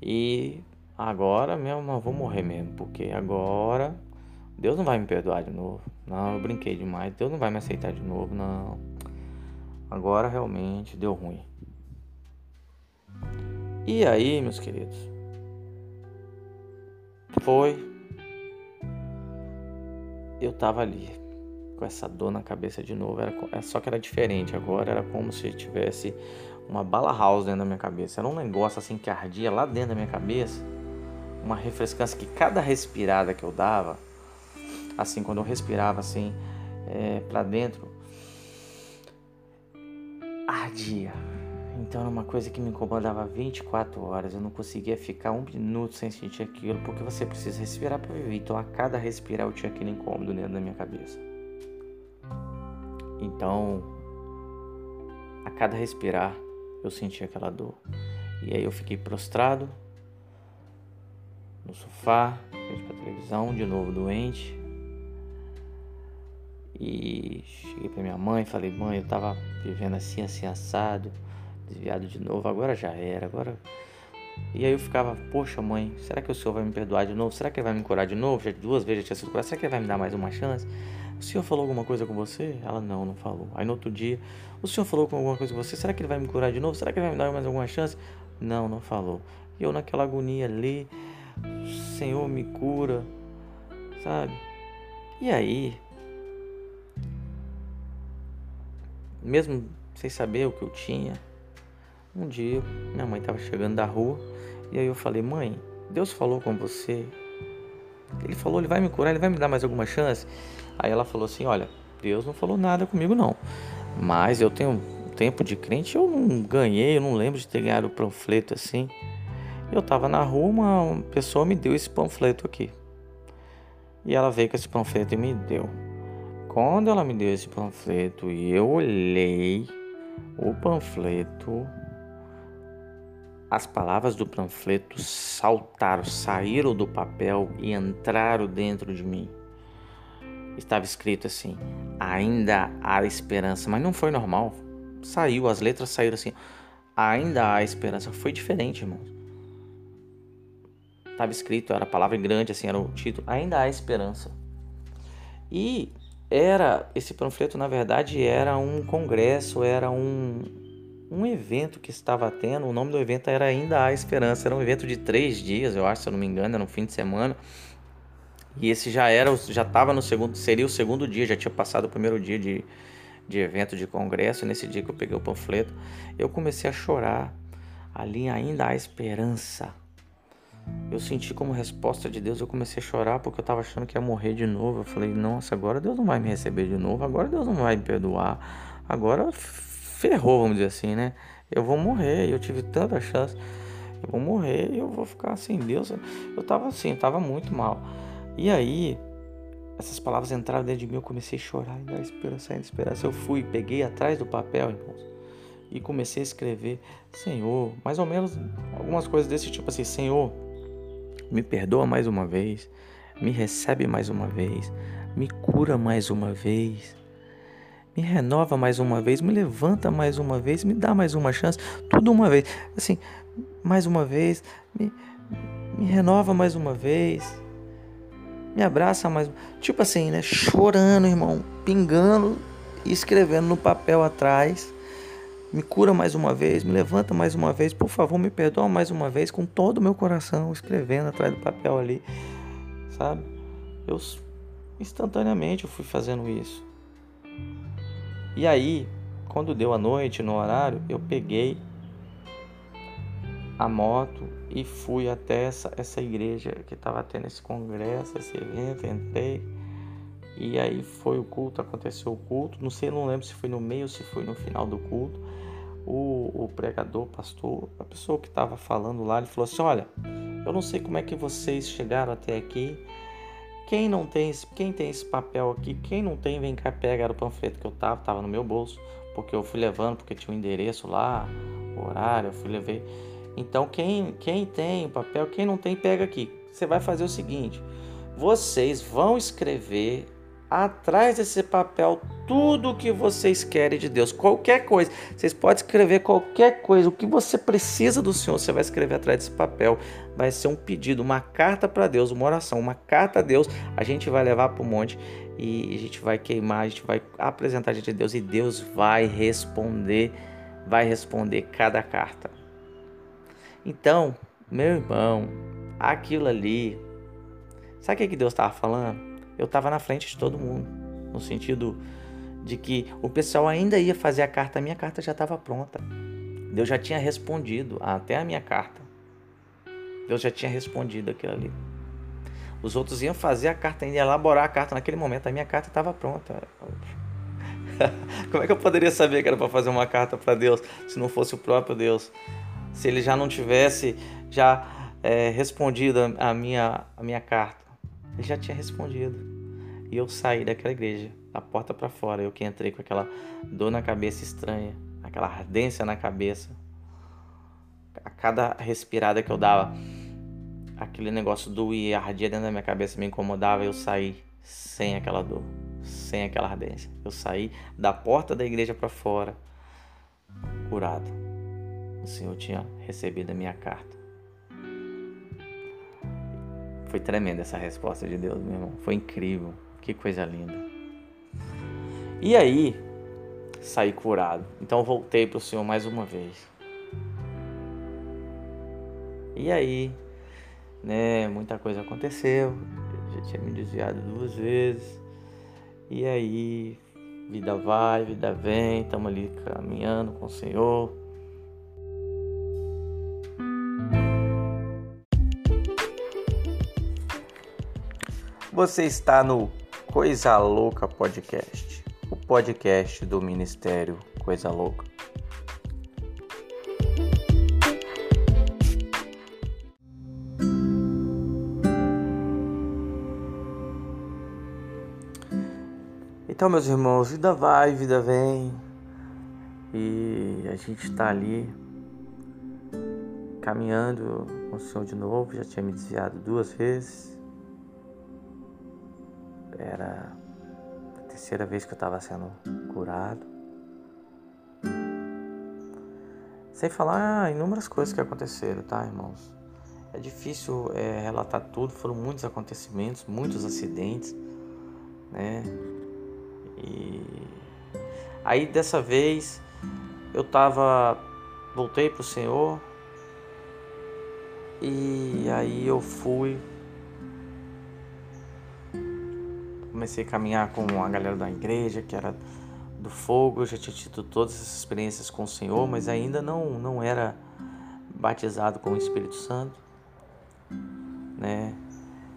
A: E agora mesmo eu vou morrer mesmo, porque agora Deus não vai me perdoar de novo. Não, eu brinquei demais. Deus não vai me aceitar de novo, não. Agora realmente deu ruim. E aí, meus queridos? Foi. Eu tava ali com essa dor na cabeça de novo. Era, é só que era diferente. Agora era como se tivesse uma bala house dentro da minha cabeça. Era um negócio assim que ardia lá dentro da minha cabeça. Uma refrescância que cada respirada que eu dava, assim, quando eu respirava assim é, para dentro, ardia. Então era uma coisa que me incomodava 24 horas. Eu não conseguia ficar um minuto sem sentir aquilo, porque você precisa respirar para viver. Então a cada respirar eu tinha aquele incômodo dentro da minha cabeça. Então, a cada respirar, eu sentia aquela dor. E aí eu fiquei prostrado no sofá, frente pra televisão, de novo doente. E cheguei pra minha mãe, falei, mãe, eu tava vivendo assim, assim, assado, desviado de novo, agora já era, agora. E aí eu ficava, poxa mãe, será que o senhor vai me perdoar de novo? Será que ele vai me curar de novo? Já duas vezes já tinha sido curado, será que ele vai me dar mais uma chance? O senhor falou alguma coisa com você? Ela não, não falou. Aí no outro dia, o senhor falou com alguma coisa com você? Será que ele vai me curar de novo? Será que ele vai me dar mais alguma chance? Não, não falou. E eu naquela agonia ali, Senhor me cura, sabe? E aí, mesmo sem saber o que eu tinha, um dia minha mãe estava chegando da rua e aí eu falei: Mãe, Deus falou com você? Ele falou, ele vai me curar, ele vai me dar mais alguma chance? Aí ela falou assim: Olha, Deus não falou nada comigo, não. Mas eu tenho tempo de crente, eu não ganhei, eu não lembro de ter ganhado o panfleto assim. Eu tava na rua, uma pessoa me deu esse panfleto aqui. E ela veio com esse panfleto e me deu. Quando ela me deu esse panfleto e eu olhei o panfleto, as palavras do panfleto saltaram, saíram do papel e entraram dentro de mim estava escrito assim: ainda há esperança, mas não foi normal. Saiu, as letras saíram assim: ainda há esperança. Foi diferente, irmão. Estava escrito, era a palavra grande, assim, era o título: ainda há esperança. E era esse panfleto, na verdade, era um congresso, era um, um evento que estava tendo. O nome do evento era Ainda há Esperança. Era um evento de três dias, eu acho, se eu não me engano, era um fim de semana. E esse já era, já estava no segundo, seria o segundo dia, já tinha passado o primeiro dia de, de evento de congresso. Nesse dia que eu peguei o panfleto, eu comecei a chorar. Ali ainda há esperança. Eu senti como resposta de Deus, eu comecei a chorar porque eu estava achando que ia morrer de novo. Eu falei, nossa, agora Deus não vai me receber de novo, agora Deus não vai me perdoar, agora ferrou, vamos dizer assim, né? Eu vou morrer, eu tive tanta chance, eu vou morrer, eu vou ficar sem Deus. Eu estava assim, estava muito mal. E aí, essas palavras entraram dentro de mim, eu comecei a chorar dar esperança, esperança. Eu fui, peguei atrás do papel, irmãos, e comecei a escrever: Senhor, mais ou menos algumas coisas desse tipo assim: Senhor, me perdoa mais uma vez, me recebe mais uma vez, me cura mais uma vez, me renova mais uma vez, me levanta mais uma vez, me dá mais uma chance, tudo uma vez, assim, mais uma vez, me, me renova mais uma vez, me abraça mais, tipo assim, né, chorando, irmão, pingando e escrevendo no papel atrás. Me cura mais uma vez, me levanta mais uma vez, por favor, me perdoa mais uma vez, com todo o meu coração, escrevendo atrás do papel ali, sabe? Eu instantaneamente eu fui fazendo isso. E aí, quando deu a noite no horário, eu peguei a moto e fui até essa, essa igreja que estava tendo esse congresso, esse evento, entrei. E aí foi o culto, aconteceu o culto. Não sei, não lembro se foi no meio se foi no final do culto. O, o pregador, pastor, a pessoa que estava falando lá, ele falou assim: Olha, eu não sei como é que vocês chegaram até aqui, quem não tem, quem tem esse papel aqui, quem não tem, vem cá, pega. O panfleto que eu tava, tava no meu bolso, porque eu fui levando, porque tinha o um endereço lá, o horário, eu fui levar. Então, quem, quem tem o papel, quem não tem, pega aqui. Você vai fazer o seguinte: vocês vão escrever atrás desse papel tudo o que vocês querem de Deus, qualquer coisa. Vocês podem escrever qualquer coisa, o que você precisa do Senhor, você vai escrever atrás desse papel. Vai ser um pedido, uma carta para Deus, uma oração, uma carta a Deus. A gente vai levar para o monte e a gente vai queimar, a gente vai apresentar diante de Deus e Deus vai responder, vai responder cada carta. Então, meu irmão, aquilo ali, sabe o que Deus estava falando? eu estava na frente de todo mundo, no sentido de que o pessoal ainda ia fazer a carta, a minha carta já estava pronta. Deus já tinha respondido até a minha carta. Deus já tinha respondido aquilo ali. Os outros iam fazer a carta, ainda elaborar a carta naquele momento. A minha carta estava pronta. Como é que eu poderia saber que era para fazer uma carta para Deus se não fosse o próprio Deus? Se ele já não tivesse já é, respondido a minha, a minha carta? Ele já tinha respondido. E eu saí daquela igreja, da porta para fora. Eu que entrei com aquela dor na cabeça estranha, aquela ardência na cabeça. A cada respirada que eu dava, aquele negócio doía, ardia dentro da minha cabeça, me incomodava. Eu saí sem aquela dor, sem aquela ardência. Eu saí da porta da igreja para fora, curado. O Senhor tinha recebido a minha carta. Foi tremenda essa resposta de Deus, meu irmão. Foi incrível. Que coisa linda. E aí, saí curado. Então voltei para o Senhor mais uma vez. E aí, né, muita coisa aconteceu. Eu já tinha me desviado duas vezes. E aí, vida vai, vida vem, estamos ali caminhando com o Senhor. Você está no Coisa Louca Podcast, o podcast do Ministério Coisa Louca. Então, meus irmãos, vida vai, vida vem, e a gente está ali caminhando com o Senhor de novo. Já tinha me desviado duas vezes era a terceira vez que eu estava sendo curado. Sem falar inúmeras coisas que aconteceram, tá, irmãos? É difícil é, relatar tudo, foram muitos acontecimentos, muitos acidentes, né? E aí dessa vez eu tava. Voltei pro Senhor e aí eu fui comecei a caminhar com a galera da igreja, que era do fogo, eu já tinha tido todas essas experiências com o Senhor, mas ainda não, não era batizado com o Espírito Santo, né?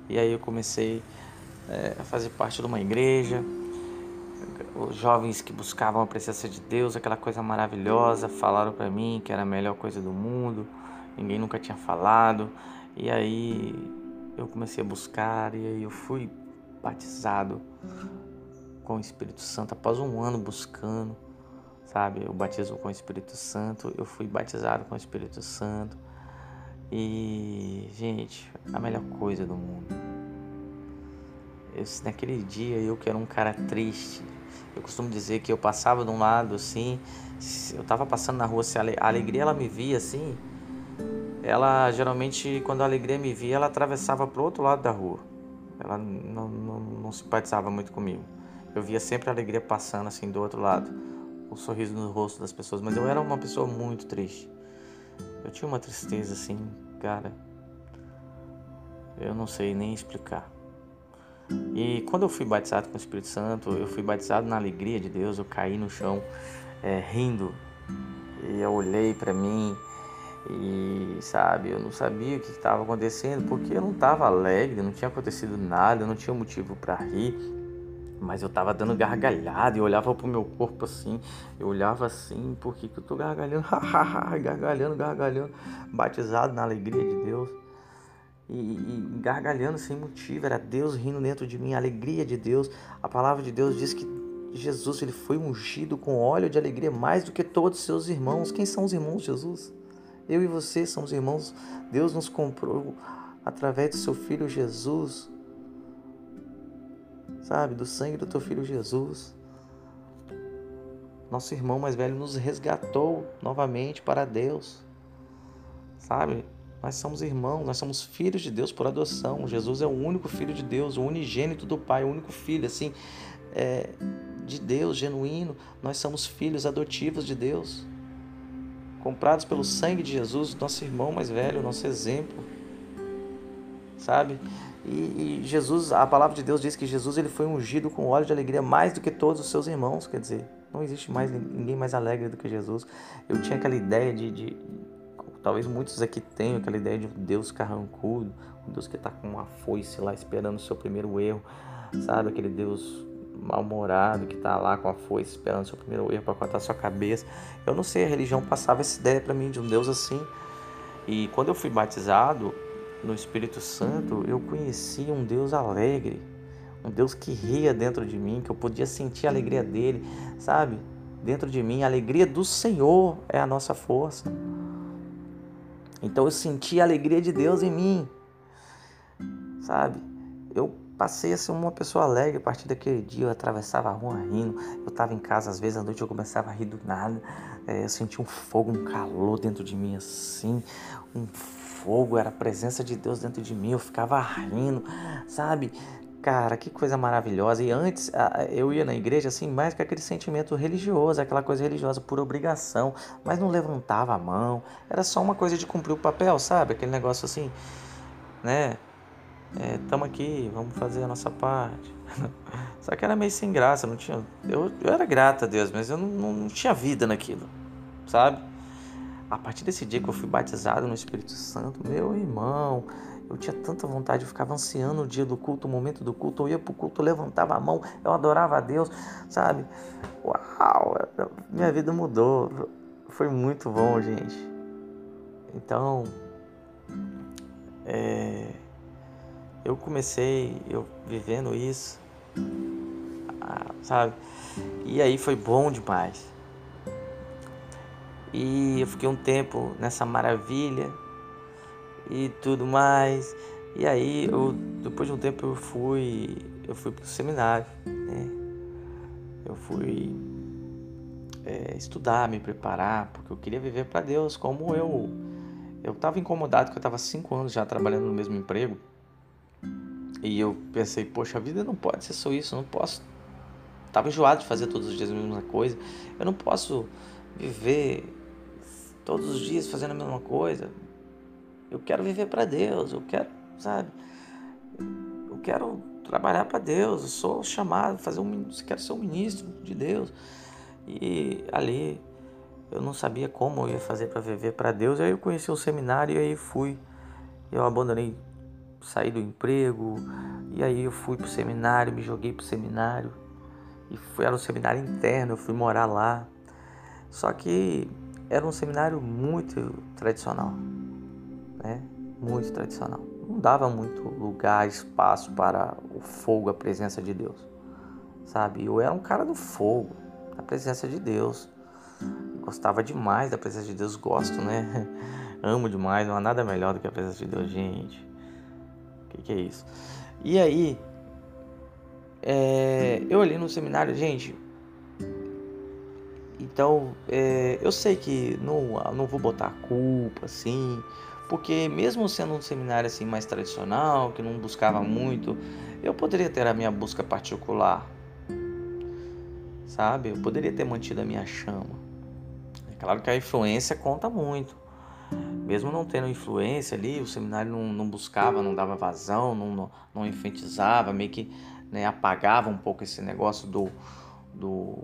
A: E aí eu comecei é, a fazer parte de uma igreja, os jovens que buscavam a presença de Deus, aquela coisa maravilhosa, falaram para mim que era a melhor coisa do mundo, ninguém nunca tinha falado, e aí eu comecei a buscar, e aí eu fui batizado com o Espírito Santo após um ano buscando, sabe, o batismo com o Espírito Santo. Eu fui batizado com o Espírito Santo. E, gente, a melhor coisa do mundo. Eu, naquele dia eu que era um cara triste, eu costumo dizer que eu passava de um lado assim, eu tava passando na rua, se a alegria ela me via assim, ela geralmente quando a alegria me via, ela atravessava pro outro lado da rua. Ela não, não, não simpatizava muito comigo. Eu via sempre a alegria passando assim do outro lado, o sorriso no rosto das pessoas, mas eu era uma pessoa muito triste. Eu tinha uma tristeza assim, cara. Eu não sei nem explicar. E quando eu fui batizado com o Espírito Santo, eu fui batizado na alegria de Deus. Eu caí no chão é, rindo e eu olhei para mim e sabe, eu não sabia o que estava acontecendo porque eu não estava alegre, não tinha acontecido nada, eu não tinha motivo para rir. Mas eu tava dando gargalhada e olhava pro meu corpo assim. Eu olhava assim, por que, que eu tô gargalhando? gargalhando, gargalhando. Batizado na alegria de Deus. E, e, gargalhando sem motivo. Era Deus rindo dentro de mim, a alegria de Deus. A palavra de Deus diz que Jesus ele foi ungido com óleo de alegria mais do que todos os seus irmãos. Quem são os irmãos de Jesus? Eu e você somos irmãos. Deus nos comprou através do seu filho Jesus sabe, do sangue do teu filho Jesus. Nosso irmão mais velho nos resgatou novamente para Deus, sabe? Nós somos irmãos, nós somos filhos de Deus por adoção. Jesus é o único filho de Deus, o unigênito do Pai, o único filho, assim, é, de Deus, genuíno. Nós somos filhos adotivos de Deus, comprados pelo sangue de Jesus, nosso irmão mais velho, nosso exemplo, sabe? E, e, Jesus, a palavra de Deus diz que Jesus ele foi ungido com óleo de alegria mais do que todos os seus irmãos. Quer dizer, não existe mais ninguém mais alegre do que Jesus. Eu tinha aquela ideia de, de talvez muitos aqui tenham aquela ideia de Deus carrancudo, um Deus que está com uma foice lá esperando o seu primeiro erro, sabe? Aquele Deus mal-humorado que está lá com a foice esperando seu primeiro erro para cortar sua cabeça. Eu não sei, a religião passava essa ideia para mim de um Deus assim. E quando eu fui batizado, no Espírito Santo, eu conhecia um Deus alegre, um Deus que ria dentro de mim, que eu podia sentir a alegria dele, sabe? Dentro de mim, a alegria do Senhor é a nossa força. Então eu senti a alegria de Deus em mim, sabe? Passei a ser uma pessoa alegre a partir daquele dia. Eu atravessava a rua rindo. Eu estava em casa, às vezes à noite eu começava a rir do nada. É, eu sentia um fogo, um calor dentro de mim assim, um fogo, era a presença de Deus dentro de mim, eu ficava rindo, sabe? Cara, que coisa maravilhosa. E antes eu ia na igreja assim, mais com aquele sentimento religioso, aquela coisa religiosa por obrigação, mas não levantava a mão, era só uma coisa de cumprir o papel, sabe? Aquele negócio assim, né? Estamos é, aqui, vamos fazer a nossa parte. Só que era meio sem graça, não tinha. Eu, eu era grato a Deus, mas eu não, não, não tinha vida naquilo, sabe? A partir desse dia que eu fui batizado no Espírito Santo, meu irmão, eu tinha tanta vontade, eu ficava ansiando o dia do culto, o momento do culto, eu ia pro culto, eu levantava a mão, eu adorava a Deus, sabe? Uau, minha vida mudou. Foi muito bom, gente. Então, é, eu comecei eu vivendo isso, ah, sabe? E aí foi bom demais. E eu fiquei um tempo nessa maravilha e tudo mais. E aí, eu, depois de um tempo, eu fui, eu fui pro seminário, né? Eu fui é, estudar, me preparar, porque eu queria viver para Deus, como eu eu estava incomodado, porque eu estava cinco anos já trabalhando no mesmo emprego. E eu pensei, poxa, a vida não pode ser só isso, eu não posso. Tava enjoado de fazer todos os dias a mesma coisa. Eu não posso viver todos os dias fazendo a mesma coisa. Eu quero viver para Deus, eu quero, sabe? Eu quero trabalhar para Deus, eu sou chamado, fazer um, quero ser um ministro de Deus. E ali eu não sabia como eu ia fazer para viver para Deus. Aí eu conheci o seminário e aí fui. Eu abandonei, saí do emprego e aí eu fui pro seminário, me joguei pro seminário e fui era um seminário interno, eu fui morar lá. Só que era um seminário muito tradicional, né? Muito tradicional. não dava muito lugar, espaço para o fogo, a presença de Deus, sabe? Eu era um cara do fogo, da presença de Deus. Gostava demais da presença de Deus, gosto, né? Amo demais, não há nada melhor do que a presença de Deus, gente. Que, que é isso? E aí, é, eu ali no seminário, gente. Então, é, eu sei que não, não vou botar culpa, assim, porque mesmo sendo um seminário assim mais tradicional, que não buscava muito, eu poderia ter a minha busca particular, sabe? Eu poderia ter mantido a minha chama. É claro que a influência conta muito. Mesmo não tendo influência ali, o seminário não, não buscava, não dava vazão, não, não, não enfeitizava, meio que né, apagava um pouco esse negócio do, do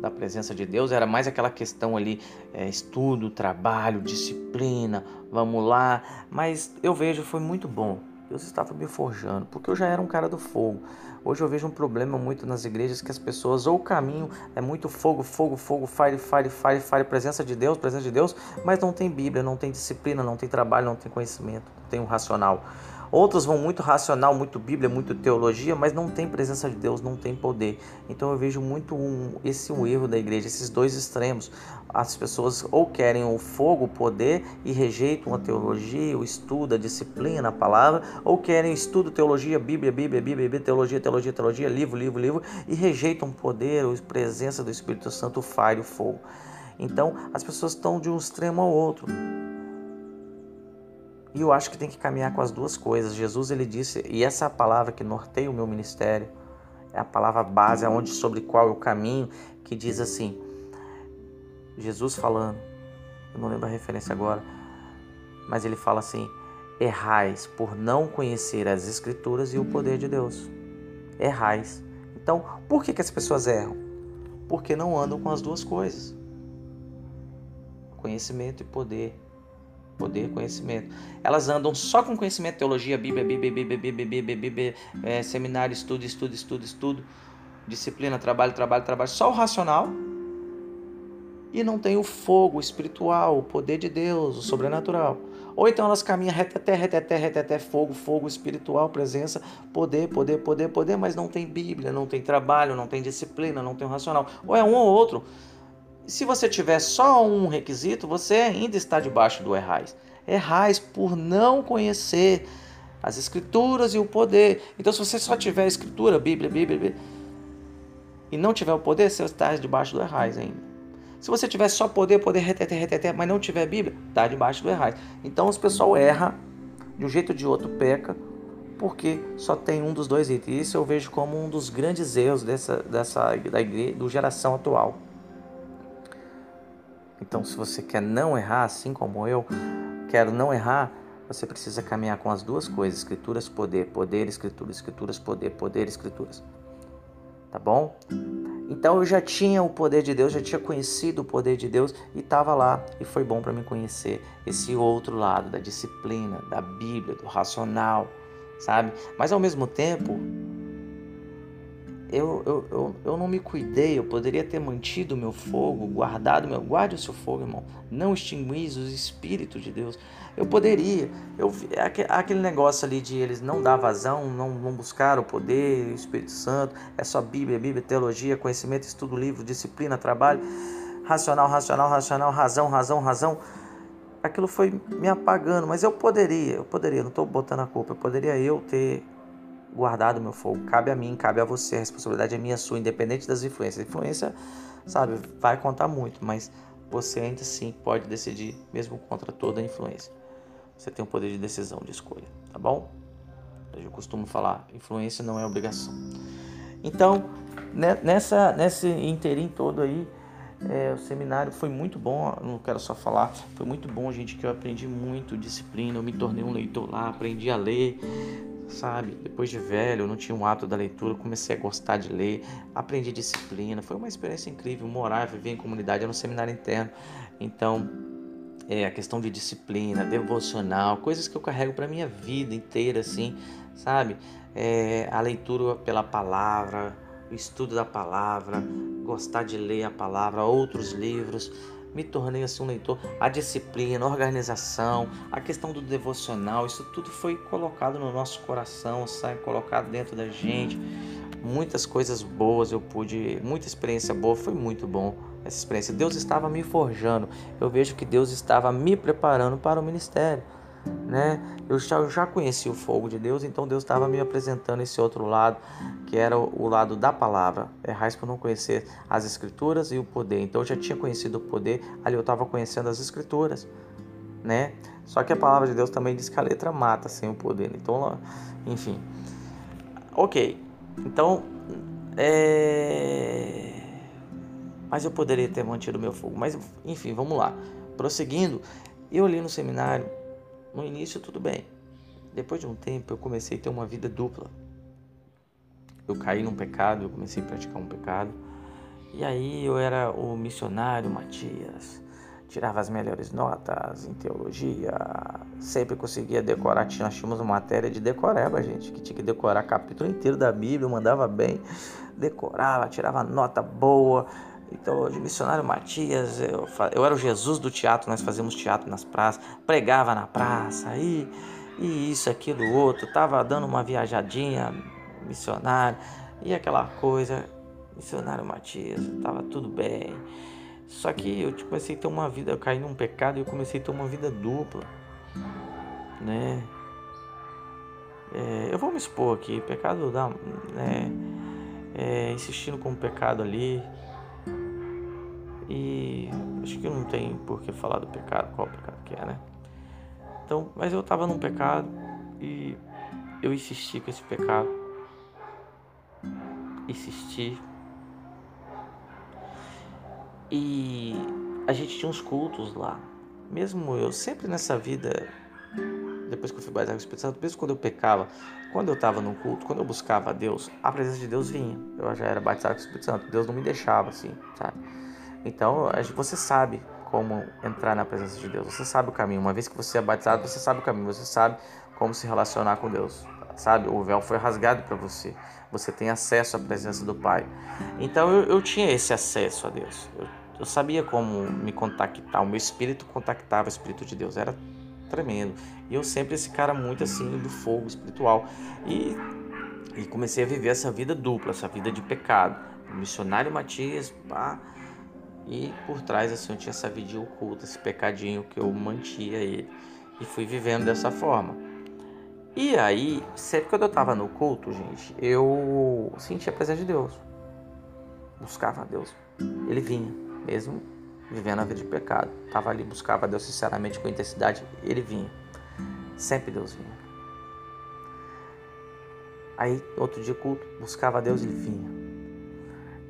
A: da presença de Deus era mais aquela questão ali, é, estudo, trabalho, disciplina, vamos lá. Mas eu vejo foi muito bom. Deus estava me forjando, porque eu já era um cara do fogo. Hoje eu vejo um problema muito nas igrejas que as pessoas, ou o caminho é muito fogo, fogo, fogo, fire, fire, fire, fire, presença de Deus, presença de Deus, mas não tem Bíblia, não tem disciplina, não tem trabalho, não tem conhecimento, não tem um racional. Outros vão muito racional, muito Bíblia, muito teologia, mas não tem presença de Deus, não tem poder. Então eu vejo muito um, esse um erro da igreja, esses dois extremos. As pessoas ou querem o fogo, o poder e rejeitam a teologia, o estudo, a disciplina, a palavra, ou querem estudo, teologia, Bíblia, Bíblia, Bíblia, Bíblia teologia, teologia, teologia, livro, livro, livro e rejeitam o poder, a presença do Espírito Santo, o fire, o fogo. Então as pessoas estão de um extremo ao outro. E eu acho que tem que caminhar com as duas coisas. Jesus ele disse, e essa é a palavra que norteia o meu ministério, é a palavra base aonde sobre qual eu caminho, que diz assim: Jesus falando, eu não lembro a referência agora, mas ele fala assim: errais por não conhecer as escrituras e o poder de Deus. Errais. Então, por que, que as pessoas erram? Porque não andam com as duas coisas. Conhecimento e poder poder, conhecimento. Elas andam só com conhecimento, teologia, Bíblia, Bíblia, Bíblia, Bíblia, Bíblia, Bíblia, é, seminário, estudo, estudo, estudo, estudo, disciplina, trabalho, trabalho, trabalho, só o racional. E não tem o fogo espiritual, o poder de Deus, o sobrenatural. Ou então elas caminham reteté, reteté, reteté, fogo, fogo espiritual, presença, poder, poder, poder, poder, mas não tem Bíblia, não tem trabalho, não tem disciplina, não tem racional. Ou é um ou outro se você tiver só um requisito, você ainda está debaixo do errais. Errais por não conhecer as escrituras e o poder. Então, se você só tiver a escritura, Bíblia, Bíblia, Bíblia, e não tiver o poder, você está debaixo do errais ainda. Se você tiver só poder, poder, reteté, reteté, mas não tiver Bíblia, está debaixo do errais. Então, os pessoal erra de um jeito ou de outro, peca, porque só tem um dos dois itens. Isso eu vejo como um dos grandes erros dessa, dessa da igreja, do geração atual. Então, se você quer não errar, assim como eu quero não errar, você precisa caminhar com as duas coisas: escrituras, poder, poder, escrituras, escrituras, poder, poder, escrituras. Tá bom? Então eu já tinha o poder de Deus, já tinha conhecido o poder de Deus e estava lá. E foi bom para mim conhecer esse outro lado da disciplina, da Bíblia, do racional, sabe? Mas ao mesmo tempo, eu, eu, eu, eu não me cuidei, eu poderia ter mantido o meu fogo, guardado meu. Guarde o seu fogo, irmão. Não extinguis os espíritos de Deus. Eu poderia. Eu, é aquele negócio ali de eles não dar vazão, não, não buscar o poder, o Espírito Santo. É só Bíblia, Bíblia, teologia, conhecimento, estudo, livro, disciplina, trabalho. Racional, racional, racional, razão, razão, razão. Aquilo foi me apagando, mas eu poderia, eu poderia, não estou botando a culpa, eu poderia eu ter guardado meu fogo. Cabe a mim, cabe a você. A responsabilidade é minha, sua, independente das influências. Influência, sabe, vai contar muito, mas você ainda assim pode decidir, mesmo contra toda a influência. Você tem o poder de decisão, de escolha, tá bom? Eu costumo falar, influência não é obrigação. Então, né, nessa, nesse interim todo aí, é, o seminário foi muito bom, não quero só falar, foi muito bom, gente, que eu aprendi muito disciplina, eu me tornei um leitor lá, aprendi a ler, sabe? Depois de velho, eu não tinha um hábito da leitura, comecei a gostar de ler, aprendi disciplina, foi uma experiência incrível, morar, viver em comunidade, era um seminário interno, então é, a questão de disciplina, devocional, coisas que eu carrego para minha vida inteira, assim, sabe? É, a leitura pela palavra, o estudo da palavra, gostar de ler a palavra, outros livros, me tornei assim um leitor. A disciplina, a organização, a questão do devocional, isso tudo foi colocado no nosso coração, sabe? Colocado dentro da gente. Muitas coisas boas eu pude, muita experiência boa, foi muito bom essa experiência. Deus estava me forjando. Eu vejo que Deus estava me preparando para o ministério né? Eu já, eu já conheci o fogo de Deus, então Deus estava me apresentando esse outro lado, que era o, lado da palavra. Errais por não conhecer as escrituras e o poder. Então eu já tinha conhecido o poder, ali eu estava conhecendo as escrituras, né? Só que a palavra de Deus também diz que a letra mata sem o poder. Então, enfim. Ok. Então, é... Mas eu poderia ter mantido meu fogo. Mas, enfim, vamos lá. Prosseguindo, eu ali no seminário, no início, tudo bem. Depois de um tempo, eu comecei a ter uma vida dupla. Eu caí num pecado, eu comecei a praticar um pecado. E aí eu era o missionário Matias. Tirava as melhores notas em teologia, sempre conseguia decorar. Nós tínhamos uma matéria de decoreba, gente, que tinha que decorar capítulo inteiro da Bíblia, mandava bem, decorava, tirava nota boa. Então, de missionário Matias, eu, eu era o Jesus do teatro, nós fazíamos teatro nas praças, pregava na praça, e, e isso, aquilo, outro, tava dando uma viajadinha, missionário, e aquela coisa, missionário Matias, tava tudo bem. Só que eu comecei a ter uma vida, eu caí num pecado e eu comecei a ter uma vida dupla, né? É, eu vou me expor aqui, pecado dá, né? É, insistindo com o pecado ali, e acho que não tem por que falar do pecado, qual pecado que é, né? Então, mas eu estava num pecado e eu insisti com esse pecado. Insisti. E a gente tinha uns cultos lá. Mesmo eu, sempre nessa vida, depois que eu fui batizado com o Espírito Santo, mesmo quando eu pecava, quando eu estava no culto, quando eu buscava a Deus, a presença de Deus vinha. Eu já era batizado com o Espírito Santo. Deus não me deixava assim, sabe? Então, você sabe como entrar na presença de Deus. Você sabe o caminho. Uma vez que você é batizado, você sabe o caminho. Você sabe como se relacionar com Deus. Sabe? O véu foi rasgado para você. Você tem acesso à presença do Pai. Então, eu, eu tinha esse acesso a Deus. Eu, eu sabia como me contactar. O meu espírito contactava o Espírito de Deus. Era tremendo. E eu sempre esse cara muito assim do fogo espiritual. E, e comecei a viver essa vida dupla, essa vida de pecado. O missionário Matias, pá, e por trás assim eu tinha essa vidinha oculta, esse pecadinho que eu mantia ele. E fui vivendo dessa forma. E aí, sempre que eu estava no culto, gente, eu sentia a presença de Deus. Buscava a Deus. Ele vinha, mesmo vivendo a vida de pecado. Tava ali, buscava a Deus sinceramente, com intensidade, ele vinha. Sempre Deus vinha. Aí, outro dia culto, buscava a Deus, ele vinha.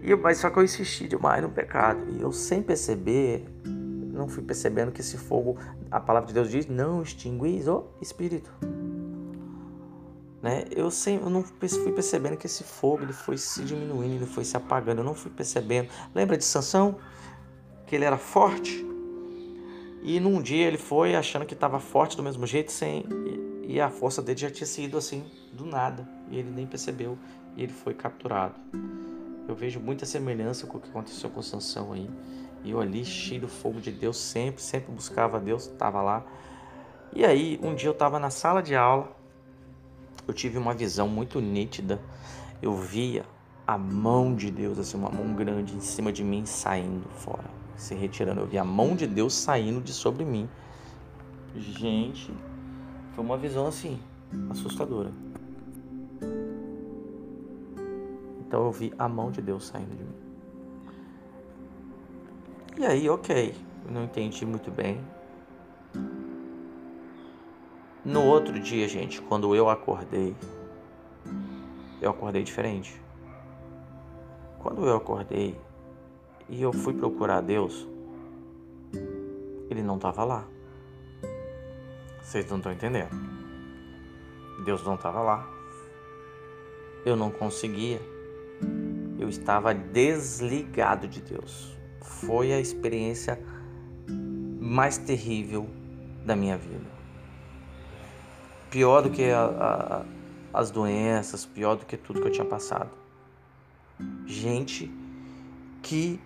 A: E, mas só que eu insisti demais no pecado. E eu sem perceber, não fui percebendo que esse fogo, a palavra de Deus diz, não extinguis o espírito. Né? Eu, sem, eu não fui percebendo que esse fogo ele foi se diminuindo, ele foi se apagando. Eu não fui percebendo. Lembra de Sansão? Que ele era forte. E num dia ele foi achando que estava forte do mesmo jeito, sem e a força dele já tinha sido assim do nada. E ele nem percebeu. E ele foi capturado. Eu vejo muita semelhança com o que aconteceu com Sansão aí. E eu ali, cheio do fogo de Deus, sempre, sempre buscava Deus, estava lá. E aí, um dia eu estava na sala de aula, eu tive uma visão muito nítida. Eu via a mão de Deus, assim, uma mão grande em cima de mim, saindo fora, se retirando. Eu vi a mão de Deus saindo de sobre mim. Gente, foi uma visão assim, assustadora. Então eu vi a mão de Deus saindo de mim. E aí, ok, eu não entendi muito bem. No outro dia, gente, quando eu acordei, eu acordei diferente. Quando eu acordei e eu fui procurar Deus, ele não estava lá. Vocês não estão entendendo? Deus não estava lá. Eu não conseguia eu estava desligado de Deus. Foi a experiência mais terrível da minha vida. Pior do que a, a, as doenças, pior do que tudo que eu tinha passado. Gente, que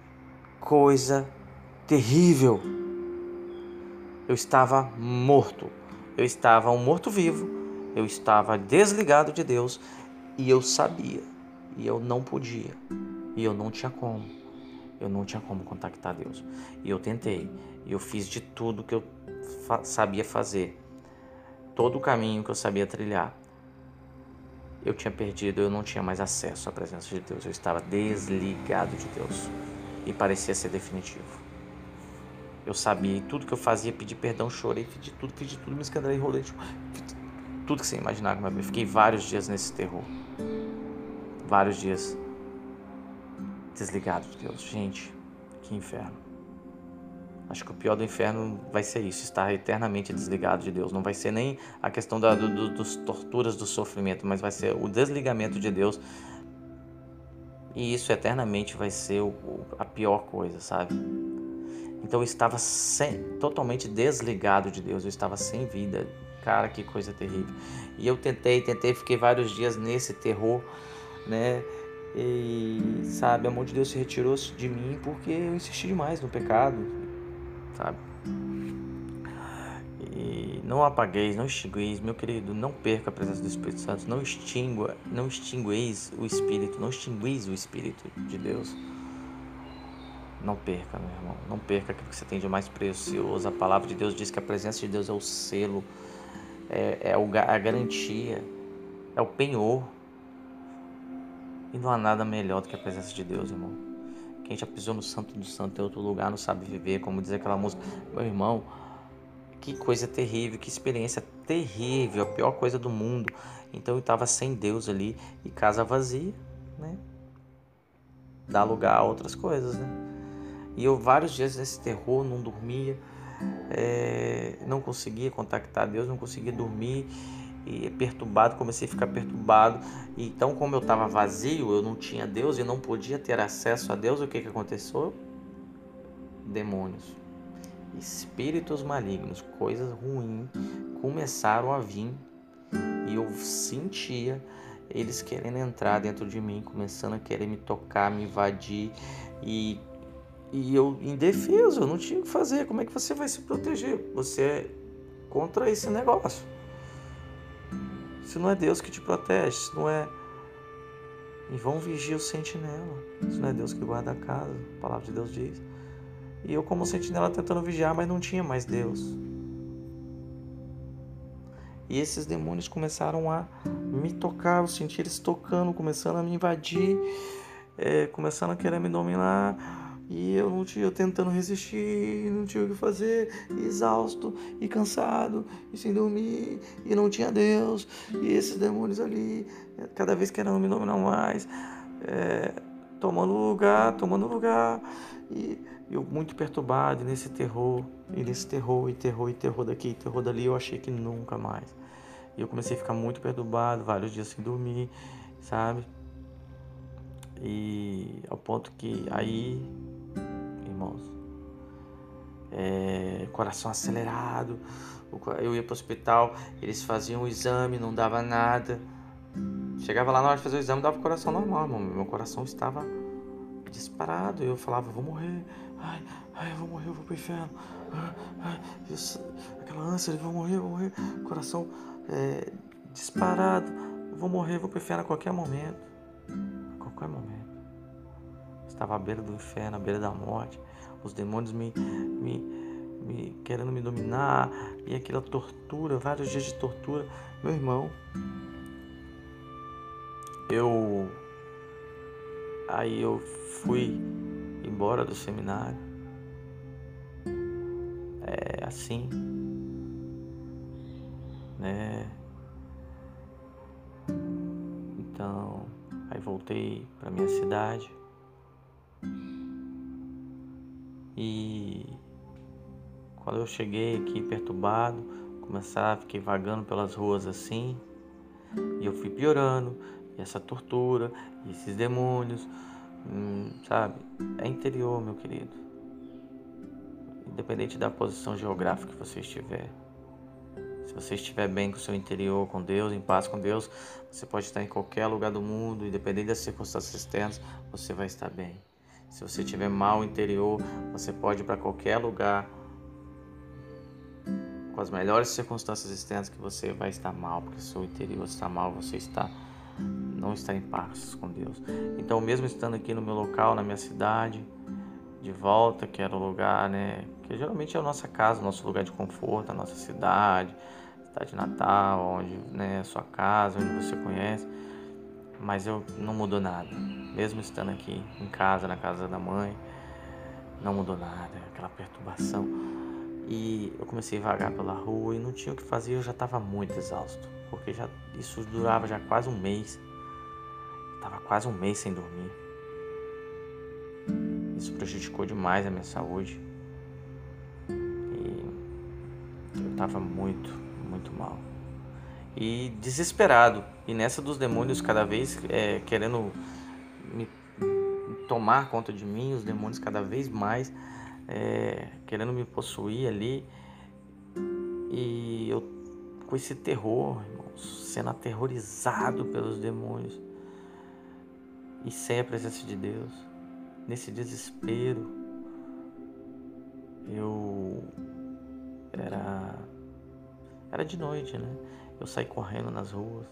A: coisa terrível. Eu estava morto. Eu estava um morto-vivo. Eu estava desligado de Deus e eu sabia. E eu não podia. E eu não tinha como. Eu não tinha como contactar Deus. E eu tentei. E eu fiz de tudo que eu fa sabia fazer. Todo o caminho que eu sabia trilhar. Eu tinha perdido, eu não tinha mais acesso à presença de Deus. Eu estava desligado de Deus. E parecia ser definitivo. Eu sabia, e tudo que eu fazia, pedi perdão, chorei, pedi tudo, pedi tudo, me escandalei, rolei, tipo, tudo que você imaginar Eu fiquei vários dias nesse terror. Vários dias desligado de Deus. Gente, que inferno. Acho que o pior do inferno vai ser isso, estar eternamente desligado de Deus. Não vai ser nem a questão da, do, dos torturas, do sofrimento, mas vai ser o desligamento de Deus. E isso eternamente vai ser o, a pior coisa, sabe? Então eu estava sem, totalmente desligado de Deus, eu estava sem vida. Cara, que coisa terrível. E eu tentei, tentei, fiquei vários dias nesse terror, né? E sabe, a mão de Deus se retirou de mim porque eu insisti demais no pecado, sabe? E não apagueis, não extingueis, meu querido, não perca a presença do Espírito Santo, não extingua, não extingueis o Espírito, não extinguis o Espírito de Deus. Não perca, meu irmão. Não perca aquilo que você tem de mais precioso. A palavra de Deus diz que a presença de Deus é o selo, é, é a garantia, é o penhor. E não há nada melhor do que a presença de Deus, irmão. Quem já pisou no santo do santo em outro lugar não sabe viver, como diz aquela música. Meu irmão, que coisa terrível, que experiência terrível, a pior coisa do mundo. Então eu estava sem Deus ali e casa vazia, né? Dá lugar a outras coisas, né? E eu vários dias nesse terror, não dormia, é, não conseguia contactar Deus, não conseguia dormir, e perturbado, comecei a ficar perturbado. Então, como eu estava vazio, eu não tinha Deus e não podia ter acesso a Deus, o que, que aconteceu? Demônios, espíritos malignos, coisas ruins começaram a vir e eu sentia eles querendo entrar dentro de mim, começando a querer me tocar, me invadir e e eu indefeso, eu não tinha o que fazer. Como é que você vai se proteger? Você é contra esse negócio. Se não é Deus que te protege, se não é. E vão vigiar o sentinela. Se não é Deus que guarda a casa, a palavra de Deus diz. E eu, como sentinela, tentando vigiar, mas não tinha mais Deus. E esses demônios começaram a me tocar, eu senti eles tocando, começando a me invadir, é, começando a querer me dominar e eu não tinha, eu tentando resistir, não tinha o que fazer, exausto e cansado e sem dormir, e não tinha Deus, e esses demônios ali, cada vez querendo me dominar mais, é, tomando lugar, tomando lugar, e eu muito perturbado nesse terror, e nesse terror, e terror, e terror daqui, e terror dali, eu achei que nunca mais. E eu comecei a ficar muito perturbado, vários dias sem dormir, sabe? E ao ponto que aí irmãos. É, coração acelerado. Eu ia para o hospital, eles faziam o exame, não dava nada. Chegava lá na hora de fazer o exame, dava o coração normal, irmão. Meu coração estava disparado. Eu falava, vou morrer. Ai, ai, eu vou morrer, eu vou pro inferno. Ai, ai, isso, aquela ânsia, eu vou morrer, eu vou morrer. Coração é, disparado. Eu vou morrer, eu vou pro inferno a qualquer momento. A qualquer momento. Estava à beira do inferno, à beira da morte. Os demônios me, me, me querendo me dominar. E aquela tortura, vários dias de tortura. Meu irmão, eu. Aí eu fui embora do seminário. É assim. Né? Então, aí voltei para minha cidade. E quando eu cheguei aqui perturbado, começar, fiquei vagando pelas ruas assim, e eu fui piorando, e essa tortura, e esses demônios, hum, sabe? É interior, meu querido. Independente da posição geográfica que você estiver. Se você estiver bem com o seu interior, com Deus, em paz com Deus, você pode estar em qualquer lugar do mundo, independente das circunstâncias externas, você vai estar bem. Se você tiver mal interior, você pode ir para qualquer lugar com as melhores circunstâncias externas que você vai estar mal, porque seu interior está mal, você está não está em paz com Deus. Então, mesmo estando aqui no meu local, na minha cidade, de volta, que era o lugar, né, que geralmente é a nossa casa, o nosso lugar de conforto, a nossa cidade, cidade natal, onde, né, a sua casa, onde você conhece. Mas eu não mudou nada, mesmo estando aqui em casa, na casa da mãe, não mudou nada, aquela perturbação. E eu comecei a vagar pela rua e não tinha o que fazer, eu já estava muito exausto, porque já isso durava já quase um mês. Estava quase um mês sem dormir. Isso prejudicou demais a minha saúde. E eu estava muito, muito mal. E desesperado. E nessa dos demônios cada vez é, querendo me tomar conta de mim, os demônios cada vez mais é, querendo me possuir ali. E eu com esse terror, irmãos, sendo aterrorizado pelos demônios e sem a presença de Deus, nesse desespero, eu era era de noite, né? Eu saí correndo nas ruas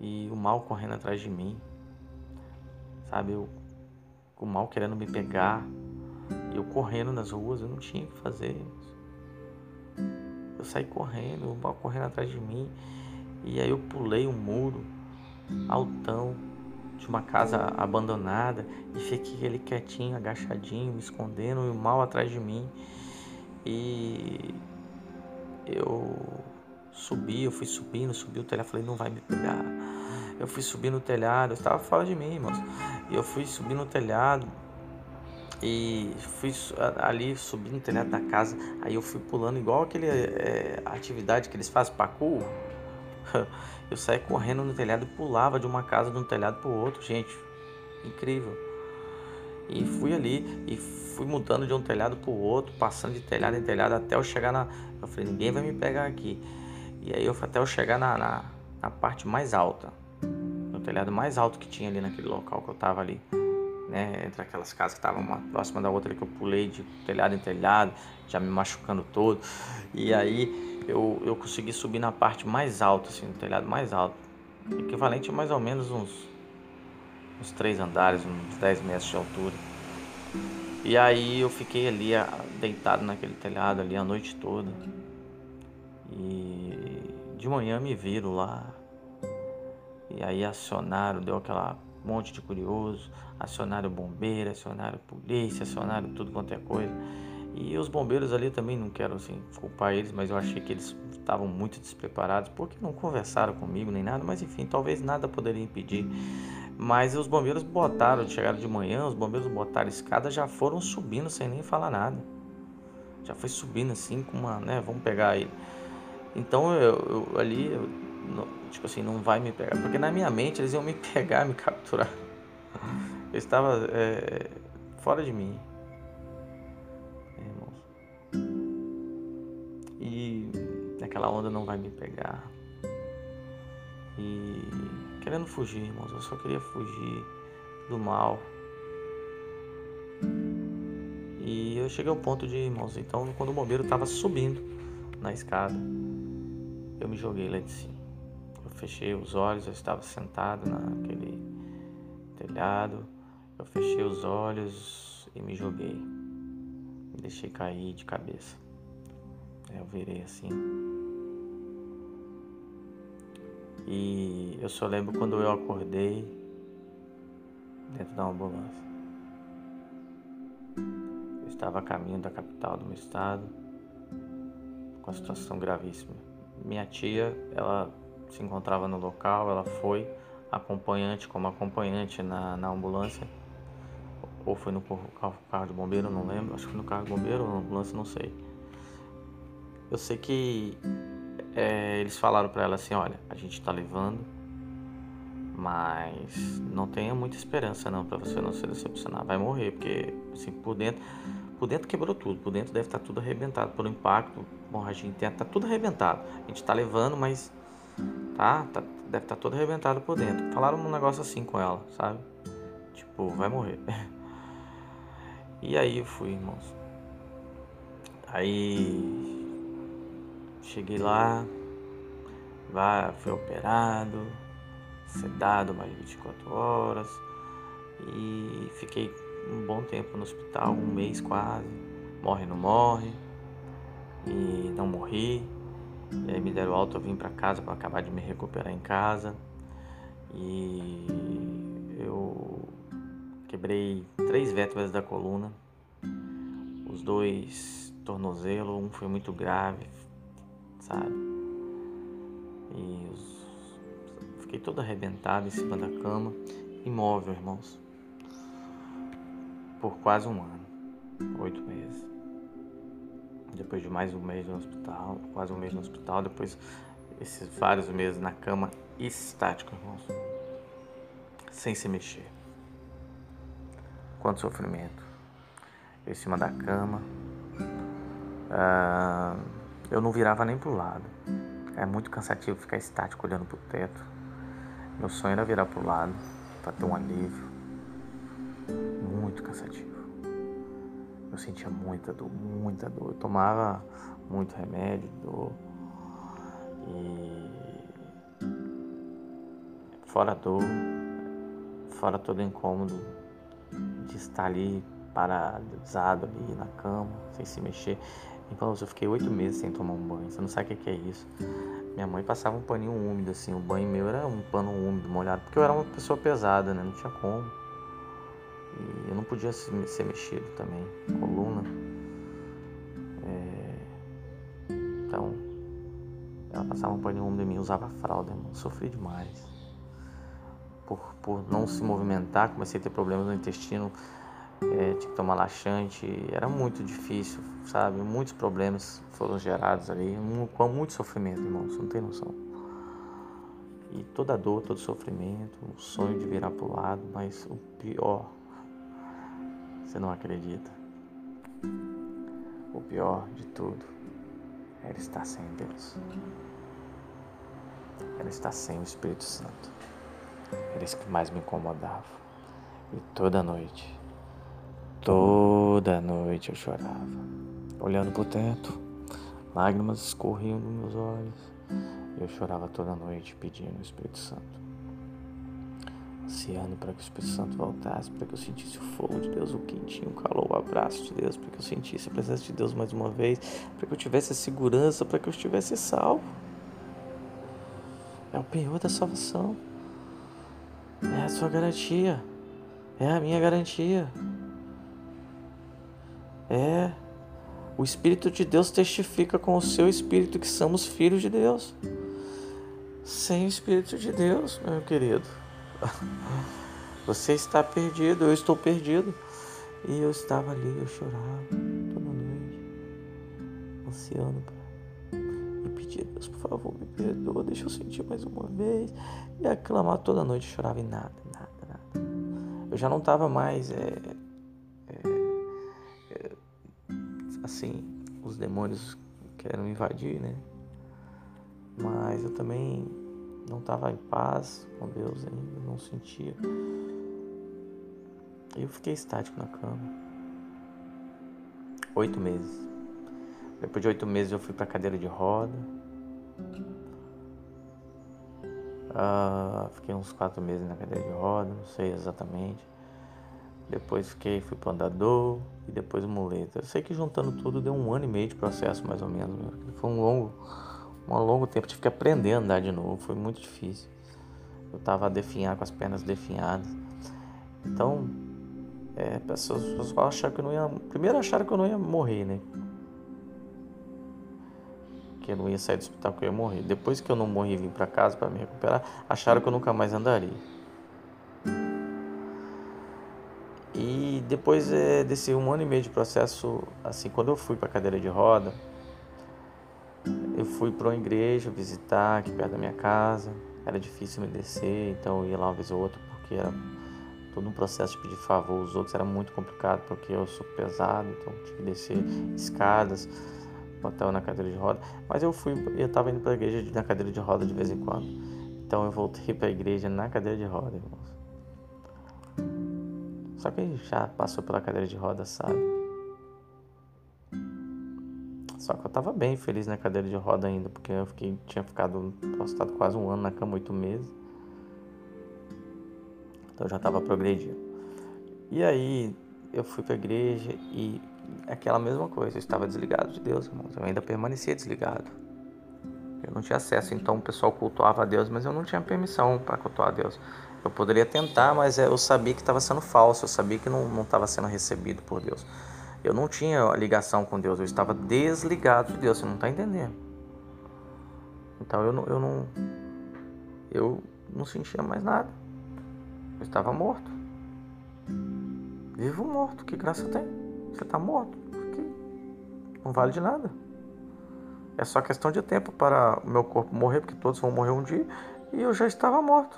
A: e o mal correndo atrás de mim, sabe? Eu, o mal querendo me pegar, eu correndo nas ruas, eu não tinha o que fazer. Eu saí correndo, o mal correndo atrás de mim. E aí eu pulei um muro altão de uma casa abandonada e fiquei ali quietinho, agachadinho, me escondendo e o mal atrás de mim. E eu subi, eu fui subindo, subi o telhado, falei, não vai me pegar. Eu fui subir no telhado, eu estava fora de mim, irmãos. E eu fui subir no telhado, e fui ali subindo no telhado da casa. Aí eu fui pulando igual aquele é, atividade que eles fazem parkour. Eu saí correndo no telhado e pulava de uma casa de um telhado para o outro, gente. Incrível. E fui ali e fui mudando de um telhado para o outro, passando de telhado em telhado até eu chegar na. Eu falei, ninguém vai me pegar aqui. E aí eu até eu chegar na, na, na parte mais alta. No telhado mais alto que tinha ali naquele local que eu tava ali né, entre aquelas casas que estavam uma próxima da outra que eu pulei de telhado em telhado, já me machucando todo. E aí eu, eu consegui subir na parte mais alta, assim, no telhado mais alto, equivalente a mais ou menos uns, uns três andares, uns 10 metros de altura. E aí eu fiquei ali deitado naquele telhado ali a noite toda. E de manhã me viram lá. E aí acionaram, deu aquela monte de curioso, acionaram bombeiro, acionaram polícia, acionaram tudo quanto é coisa. E os bombeiros ali também não quero assim culpar eles, mas eu achei que eles estavam muito despreparados porque não conversaram comigo nem nada, mas enfim, talvez nada poderia impedir. Mas os bombeiros botaram, chegaram de manhã, os bombeiros botaram escada, já foram subindo sem nem falar nada. Já foi subindo assim com uma, né, vamos pegar ele. Então eu, eu ali eu, tipo assim, não vai me pegar. Porque na minha mente eles iam me pegar, me capturar. Eu estava é, fora de mim. Irmãos. E aquela onda não vai me pegar. E querendo fugir, irmãos. Eu só queria fugir do mal. E eu cheguei ao ponto de, irmãos, então quando o bombeiro estava subindo na escada, eu me joguei lá de cima fechei os olhos, eu estava sentado naquele telhado. Eu fechei os olhos e me joguei. Me deixei cair de cabeça. Eu virei assim. E eu só lembro quando eu acordei dentro da ambulância. Eu estava a caminho da capital do meu estado com a situação gravíssima. Minha tia, ela se encontrava no local, ela foi acompanhante, como acompanhante na, na ambulância, ou foi no carro, carro de bombeiro, não lembro, acho que foi no carro de bombeiro ou na ambulância, não sei. Eu sei que é, eles falaram para ela assim, olha, a gente está levando, mas não tenha muita esperança não para você não se decepcionar, vai morrer, porque assim por dentro, por dentro quebrou tudo, por dentro deve estar tudo arrebentado pelo impacto, hemorragia interna, tá tudo arrebentado. A gente está levando, mas tá? tá deve estar tá todo arrebentado por dentro. Falaram um negócio assim com ela, sabe? Tipo, vai morrer. E aí eu fui, irmãos. Aí cheguei lá, lá fui operado, sedado mais 24 horas e fiquei um bom tempo no hospital, um mês quase. Morre, não morre. E não morri. E aí me deram alta, eu vim para casa para acabar de me recuperar em casa. E eu quebrei três vértebras da coluna. Os dois tornozelo, um foi muito grave, sabe? E os... fiquei todo arrebentado em cima da cama, imóvel, irmãos por quase um ano, oito meses. Depois de mais um mês no hospital, quase um mês no hospital, depois esses vários meses na cama, estático, irmãos, sem se mexer. Quanto sofrimento. Eu em cima da cama, uh, eu não virava nem pro lado. É muito cansativo ficar estático olhando pro teto. Meu sonho era virar pro lado para ter um alívio muito cansativo. Eu sentia muita dor, muita dor. Eu tomava muito remédio, dor. E fora a dor, fora todo incômodo de estar ali paralisado ali na cama, sem se mexer. Então eu fiquei oito meses sem tomar um banho. Você não sabe o que é isso. Minha mãe passava um paninho úmido, assim, o banho meu era um pano úmido, molhado, porque eu era uma pessoa pesada, né? Não tinha como. E eu não podia ser mexido também, coluna. É... Então, ela passava um paninho úmido em mim, usava fralda, irmão. Sofri demais. Por, por não se movimentar, comecei a ter problemas no intestino, é, tinha que tomar laxante, era muito difícil, sabe? Muitos problemas foram gerados ali, com muito sofrimento, irmão, você não tem noção. E toda dor, todo sofrimento, o sonho de virar pro lado, mas o pior você não acredita. O pior de tudo era estar sem Deus. Era estar sem o Espírito Santo. Era isso que mais me incomodava. E toda noite, toda noite eu chorava, olhando para o teto, lágrimas escorriam dos meus olhos. Eu chorava toda noite pedindo o Espírito Santo ansiando para que o Espírito Santo voltasse, para que eu sentisse o fogo de Deus, o quentinho, o calor, o abraço de Deus, para que eu sentisse a presença de Deus mais uma vez, para que eu tivesse a segurança, para que eu estivesse salvo. É o penhor da salvação. É a sua garantia. É a minha garantia. É. O Espírito de Deus testifica com o seu Espírito que somos filhos de Deus. Sem o Espírito de Deus, meu querido Você está perdido, eu estou perdido. E eu estava ali, eu chorava toda noite, ansiando e pedir a Deus, por favor, me perdoa, deixa eu sentir mais uma vez. E aclamar toda noite, chorava e nada, nada, nada. Eu já não estava mais, é, é, é, assim, os demônios querem invadir, né? Mas eu também não estava em paz com Deus ainda, não sentia. Eu fiquei estático na cama. Oito meses. Depois de oito meses eu fui para cadeira de roda. Ah, fiquei uns quatro meses na cadeira de roda, não sei exatamente. Depois fiquei, fui para andador e depois muleta. Eu sei que juntando tudo deu um ano e meio de processo mais ou menos. Foi um longo um longo tempo. Tive que aprender a andar de novo, foi muito difícil. Eu estava a definhar com as pernas definhadas. Então, é, pessoas, pessoas acharam que eu não ia. Primeiro acharam que eu não ia morrer, né? Que eu não ia sair do hospital, que eu ia morrer. Depois que eu não morri e vim para casa para me recuperar, acharam que eu nunca mais andaria. E depois é, desse um ano e meio de processo, assim, quando eu fui para cadeira de roda, eu fui para uma igreja visitar aqui perto da minha casa. Era difícil me descer, então eu ia lá uma vez ou outra porque era todo um processo de pedir favor aos outros. Era muito complicado porque eu sou pesado, então tinha que descer escadas, botar na cadeira de roda. Mas eu fui, eu estava indo para a igreja na cadeira de roda de vez em quando. Então eu voltei para a igreja na cadeira de roda, irmãos. Só que já passou pela cadeira de roda, sabe? Só que eu tava bem feliz na cadeira de roda ainda, porque eu fiquei, tinha ficado postado quase um ano na cama, oito meses. Então eu já tava progredindo. E aí eu fui pra igreja e aquela mesma coisa, eu estava desligado de Deus, irmãos. Eu ainda permanecia desligado. Eu não tinha acesso, então o pessoal cultuava a Deus, mas eu não tinha permissão para cultuar a Deus. Eu poderia tentar, mas eu sabia que estava sendo falso, eu sabia que não estava sendo recebido por Deus. Eu não tinha ligação com Deus, eu estava desligado de Deus, você não está entendendo. Então eu não, eu não, eu não sentia mais nada. Eu estava morto. Vivo morto, que graça tem? Você está morto, não vale de nada. É só questão de tempo para o meu corpo morrer, porque todos vão morrer um dia, e eu já estava morto.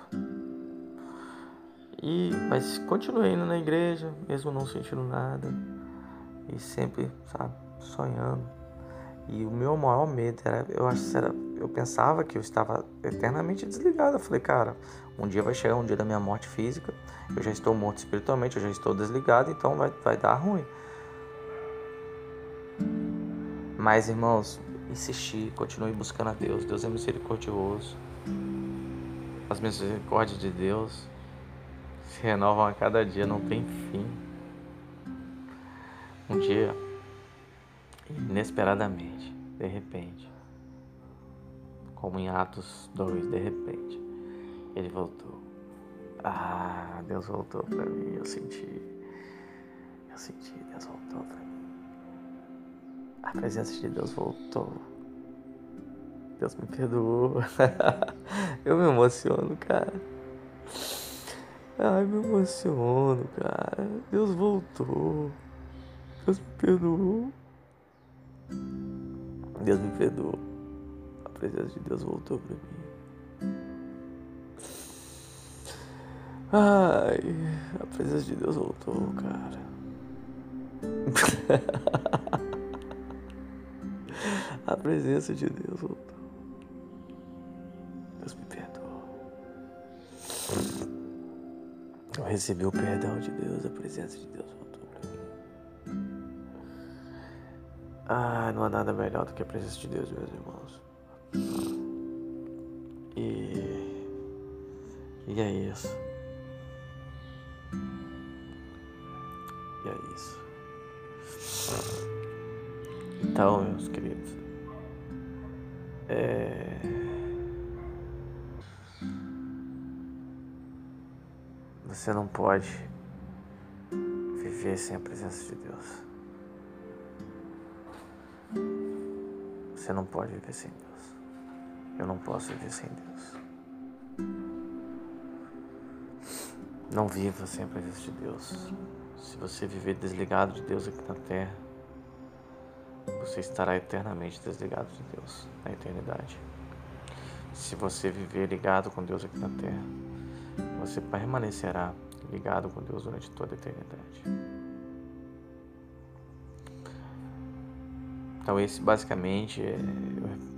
A: E, mas continuei indo na igreja, mesmo não sentindo nada e sempre, sabe, sonhando. E o meu maior medo era, eu acho era, eu pensava que eu estava eternamente desligado. Eu falei, cara, um dia vai chegar um dia da minha morte física, eu já estou morto espiritualmente, eu já estou desligado, então vai, vai dar ruim. Mas, irmãos, insisti, continue buscando a Deus. Deus é misericordioso. As misericórdias de Deus se renovam a cada dia, não tem fim. Um dia, inesperadamente, de repente, como em Atos 2, de repente, ele voltou. Ah, Deus voltou para mim, eu senti. Eu senti, Deus voltou para mim. A presença de Deus voltou. Deus me perdoou. eu me emociono, cara. Ai, me emociono, cara. Deus voltou. Deus me perdoou. Deus me perdoou. A presença de Deus voltou para mim. Ai, a presença de Deus voltou, cara. a presença de Deus voltou. Deus me perdoou. Eu recebi o perdão de Deus, a presença de Deus voltou. Ah, não há nada melhor do que a presença de Deus, meus irmãos. E. E é isso. E é isso. Então, meus queridos. É. Você não pode viver sem a presença de Deus. Você não pode viver sem Deus. Eu não posso viver sem Deus. Não viva sem a presença de Deus. Se você viver desligado de Deus aqui na terra, você estará eternamente desligado de Deus na eternidade. Se você viver ligado com Deus aqui na terra, você permanecerá ligado com Deus durante toda a eternidade. Então esse basicamente é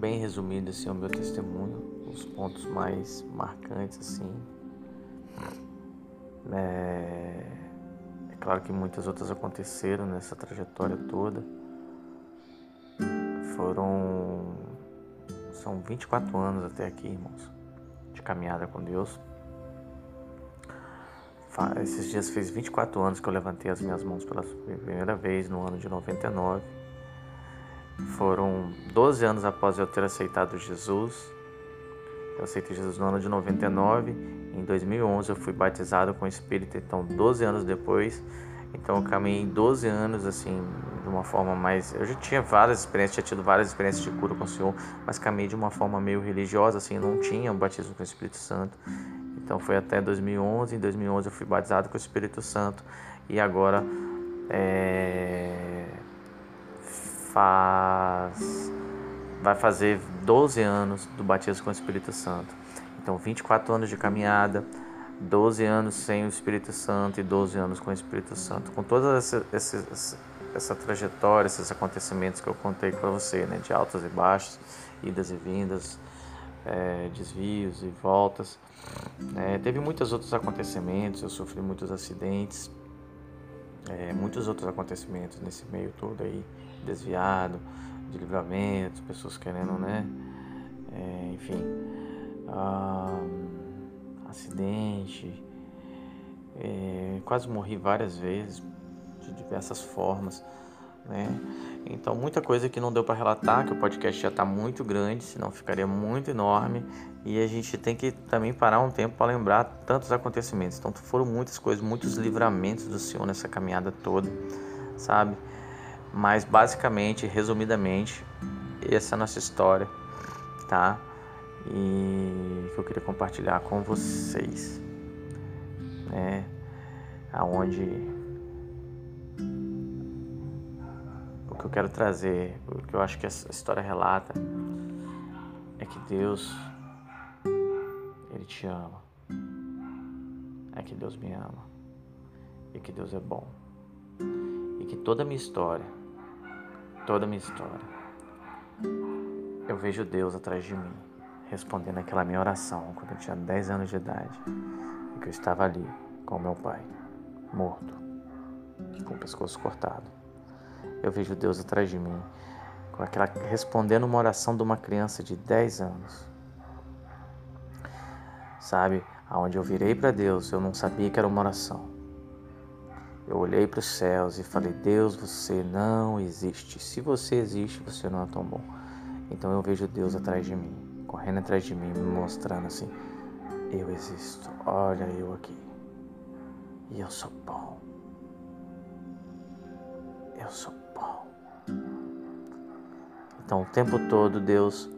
A: bem resumido assim é o meu testemunho, os pontos mais marcantes assim. É, é claro que muitas outras aconteceram nessa trajetória toda. Foram são 24 anos até aqui, irmãos, de caminhada com Deus. Esses dias fez 24 anos que eu levantei as minhas mãos pela primeira vez no ano de 99 foram 12 anos após eu ter aceitado Jesus. Eu aceitei Jesus no ano de 99. Em 2011 eu fui batizado com o Espírito, então 12 anos depois. Então eu caminhei 12 anos assim, de uma forma mais. Eu já tinha várias experiências, tinha tido várias experiências de cura com o Senhor, mas caminhei de uma forma meio religiosa, assim, não tinha o batismo com o Espírito Santo. Então foi até 2011. Em 2011 eu fui batizado com o Espírito Santo e agora é faz vai fazer 12 anos do batismo com o Espírito Santo. Então, 24 anos de caminhada, 12 anos sem o Espírito Santo e 12 anos com o Espírito Santo. Com toda essa, essa, essa trajetória, esses acontecimentos que eu contei para você, né? de altas e baixas, idas e vindas, é, desvios e voltas. É, teve muitos outros acontecimentos, eu sofri muitos acidentes, é, muitos outros acontecimentos nesse meio todo aí, desviado, de livramento, pessoas querendo, né? É, enfim, ah, acidente, é, quase morri várias vezes, de diversas formas, né? Então, muita coisa que não deu para relatar, que o podcast já está muito grande, senão ficaria muito enorme. E a gente tem que também parar um tempo para lembrar tantos acontecimentos. Então, foram muitas coisas, muitos livramentos do Senhor nessa caminhada toda, sabe? Mas, basicamente, resumidamente, essa é a nossa história, tá? E que eu queria compartilhar com vocês, né? Aonde o que eu quero trazer, o que eu acho que essa história relata, é que Deus, Ele te ama. É que Deus me ama. E que Deus é bom. E que toda a minha história, toda a minha história, eu vejo Deus atrás de mim, respondendo aquela minha oração quando eu tinha 10 anos de idade. E que eu estava ali com meu pai, morto, com o pescoço cortado eu vejo Deus atrás de mim, com aquela respondendo uma oração de uma criança de 10 anos. Sabe, aonde eu virei para Deus, eu não sabia que era uma oração. Eu olhei para os céus e falei: Deus, você não existe. Se você existe, você não é tão bom. Então eu vejo Deus atrás de mim, correndo atrás de mim, me mostrando assim: Eu existo. Olha eu aqui. E eu sou bom. Eu sou bom. Então, o tempo todo, Deus.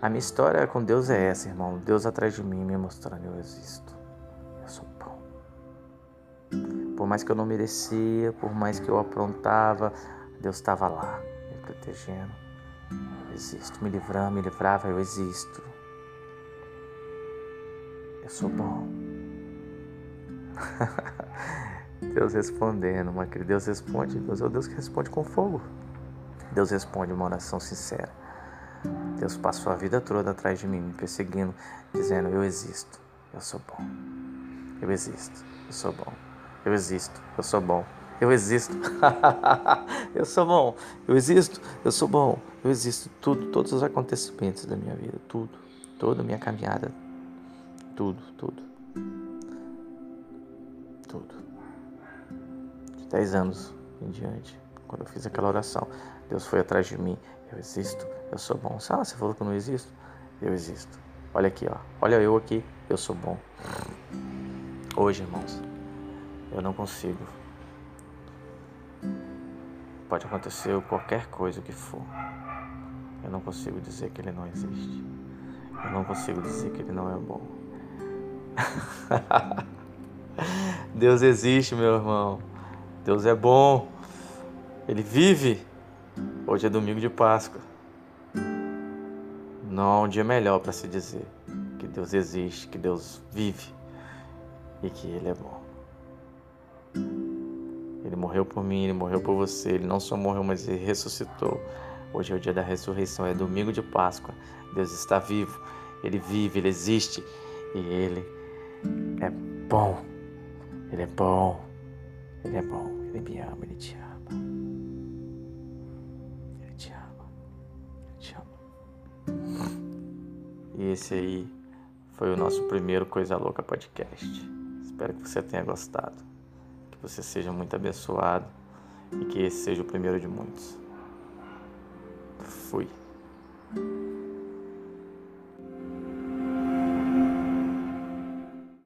A: A minha história com Deus é essa, irmão. Deus atrás de mim me mostrando eu existo. Mais que eu não merecia, por mais que eu aprontava, Deus estava lá, me protegendo. Eu existo. Me livrando, me livrava, eu existo. Eu sou bom. Deus respondendo, uma Deus responde, Deus é o Deus que responde com fogo. Deus responde uma oração sincera. Deus passou a vida toda atrás de mim, me perseguindo, dizendo: Eu existo, eu sou bom. Eu existo, eu sou bom. Eu existo, eu sou bom. Eu existo. eu sou bom. Eu existo, eu sou bom. Eu existo. Tudo, todos os acontecimentos da minha vida, tudo, toda a minha caminhada, tudo, tudo. Tudo. 10 anos em diante, quando eu fiz aquela oração, Deus foi atrás de mim. Eu existo, eu sou bom. Ah, você falou que eu não existo? Eu existo. Olha aqui, ó. Olha eu aqui, eu sou bom. Hoje, irmãos, eu não consigo. Pode acontecer qualquer coisa que for. Eu não consigo dizer que ele não existe. Eu não consigo dizer que ele não é bom. Deus existe, meu irmão. Deus é bom, Ele vive. Hoje é domingo de Páscoa. Não há um dia melhor para se dizer que Deus existe, que Deus vive e que Ele é bom. Ele morreu por mim, Ele morreu por você. Ele não só morreu, mas Ele ressuscitou. Hoje é o dia da ressurreição, é domingo de Páscoa. Deus está vivo, Ele vive, Ele existe e Ele é bom. Ele é bom. Ele é bom, Ele me ama, Ele te ama. Ele te ama, Ele te ama. E esse aí foi o nosso primeiro Coisa Louca podcast. Espero que você tenha gostado, você seja muito abençoado e que esse seja o primeiro de muitos. Fui.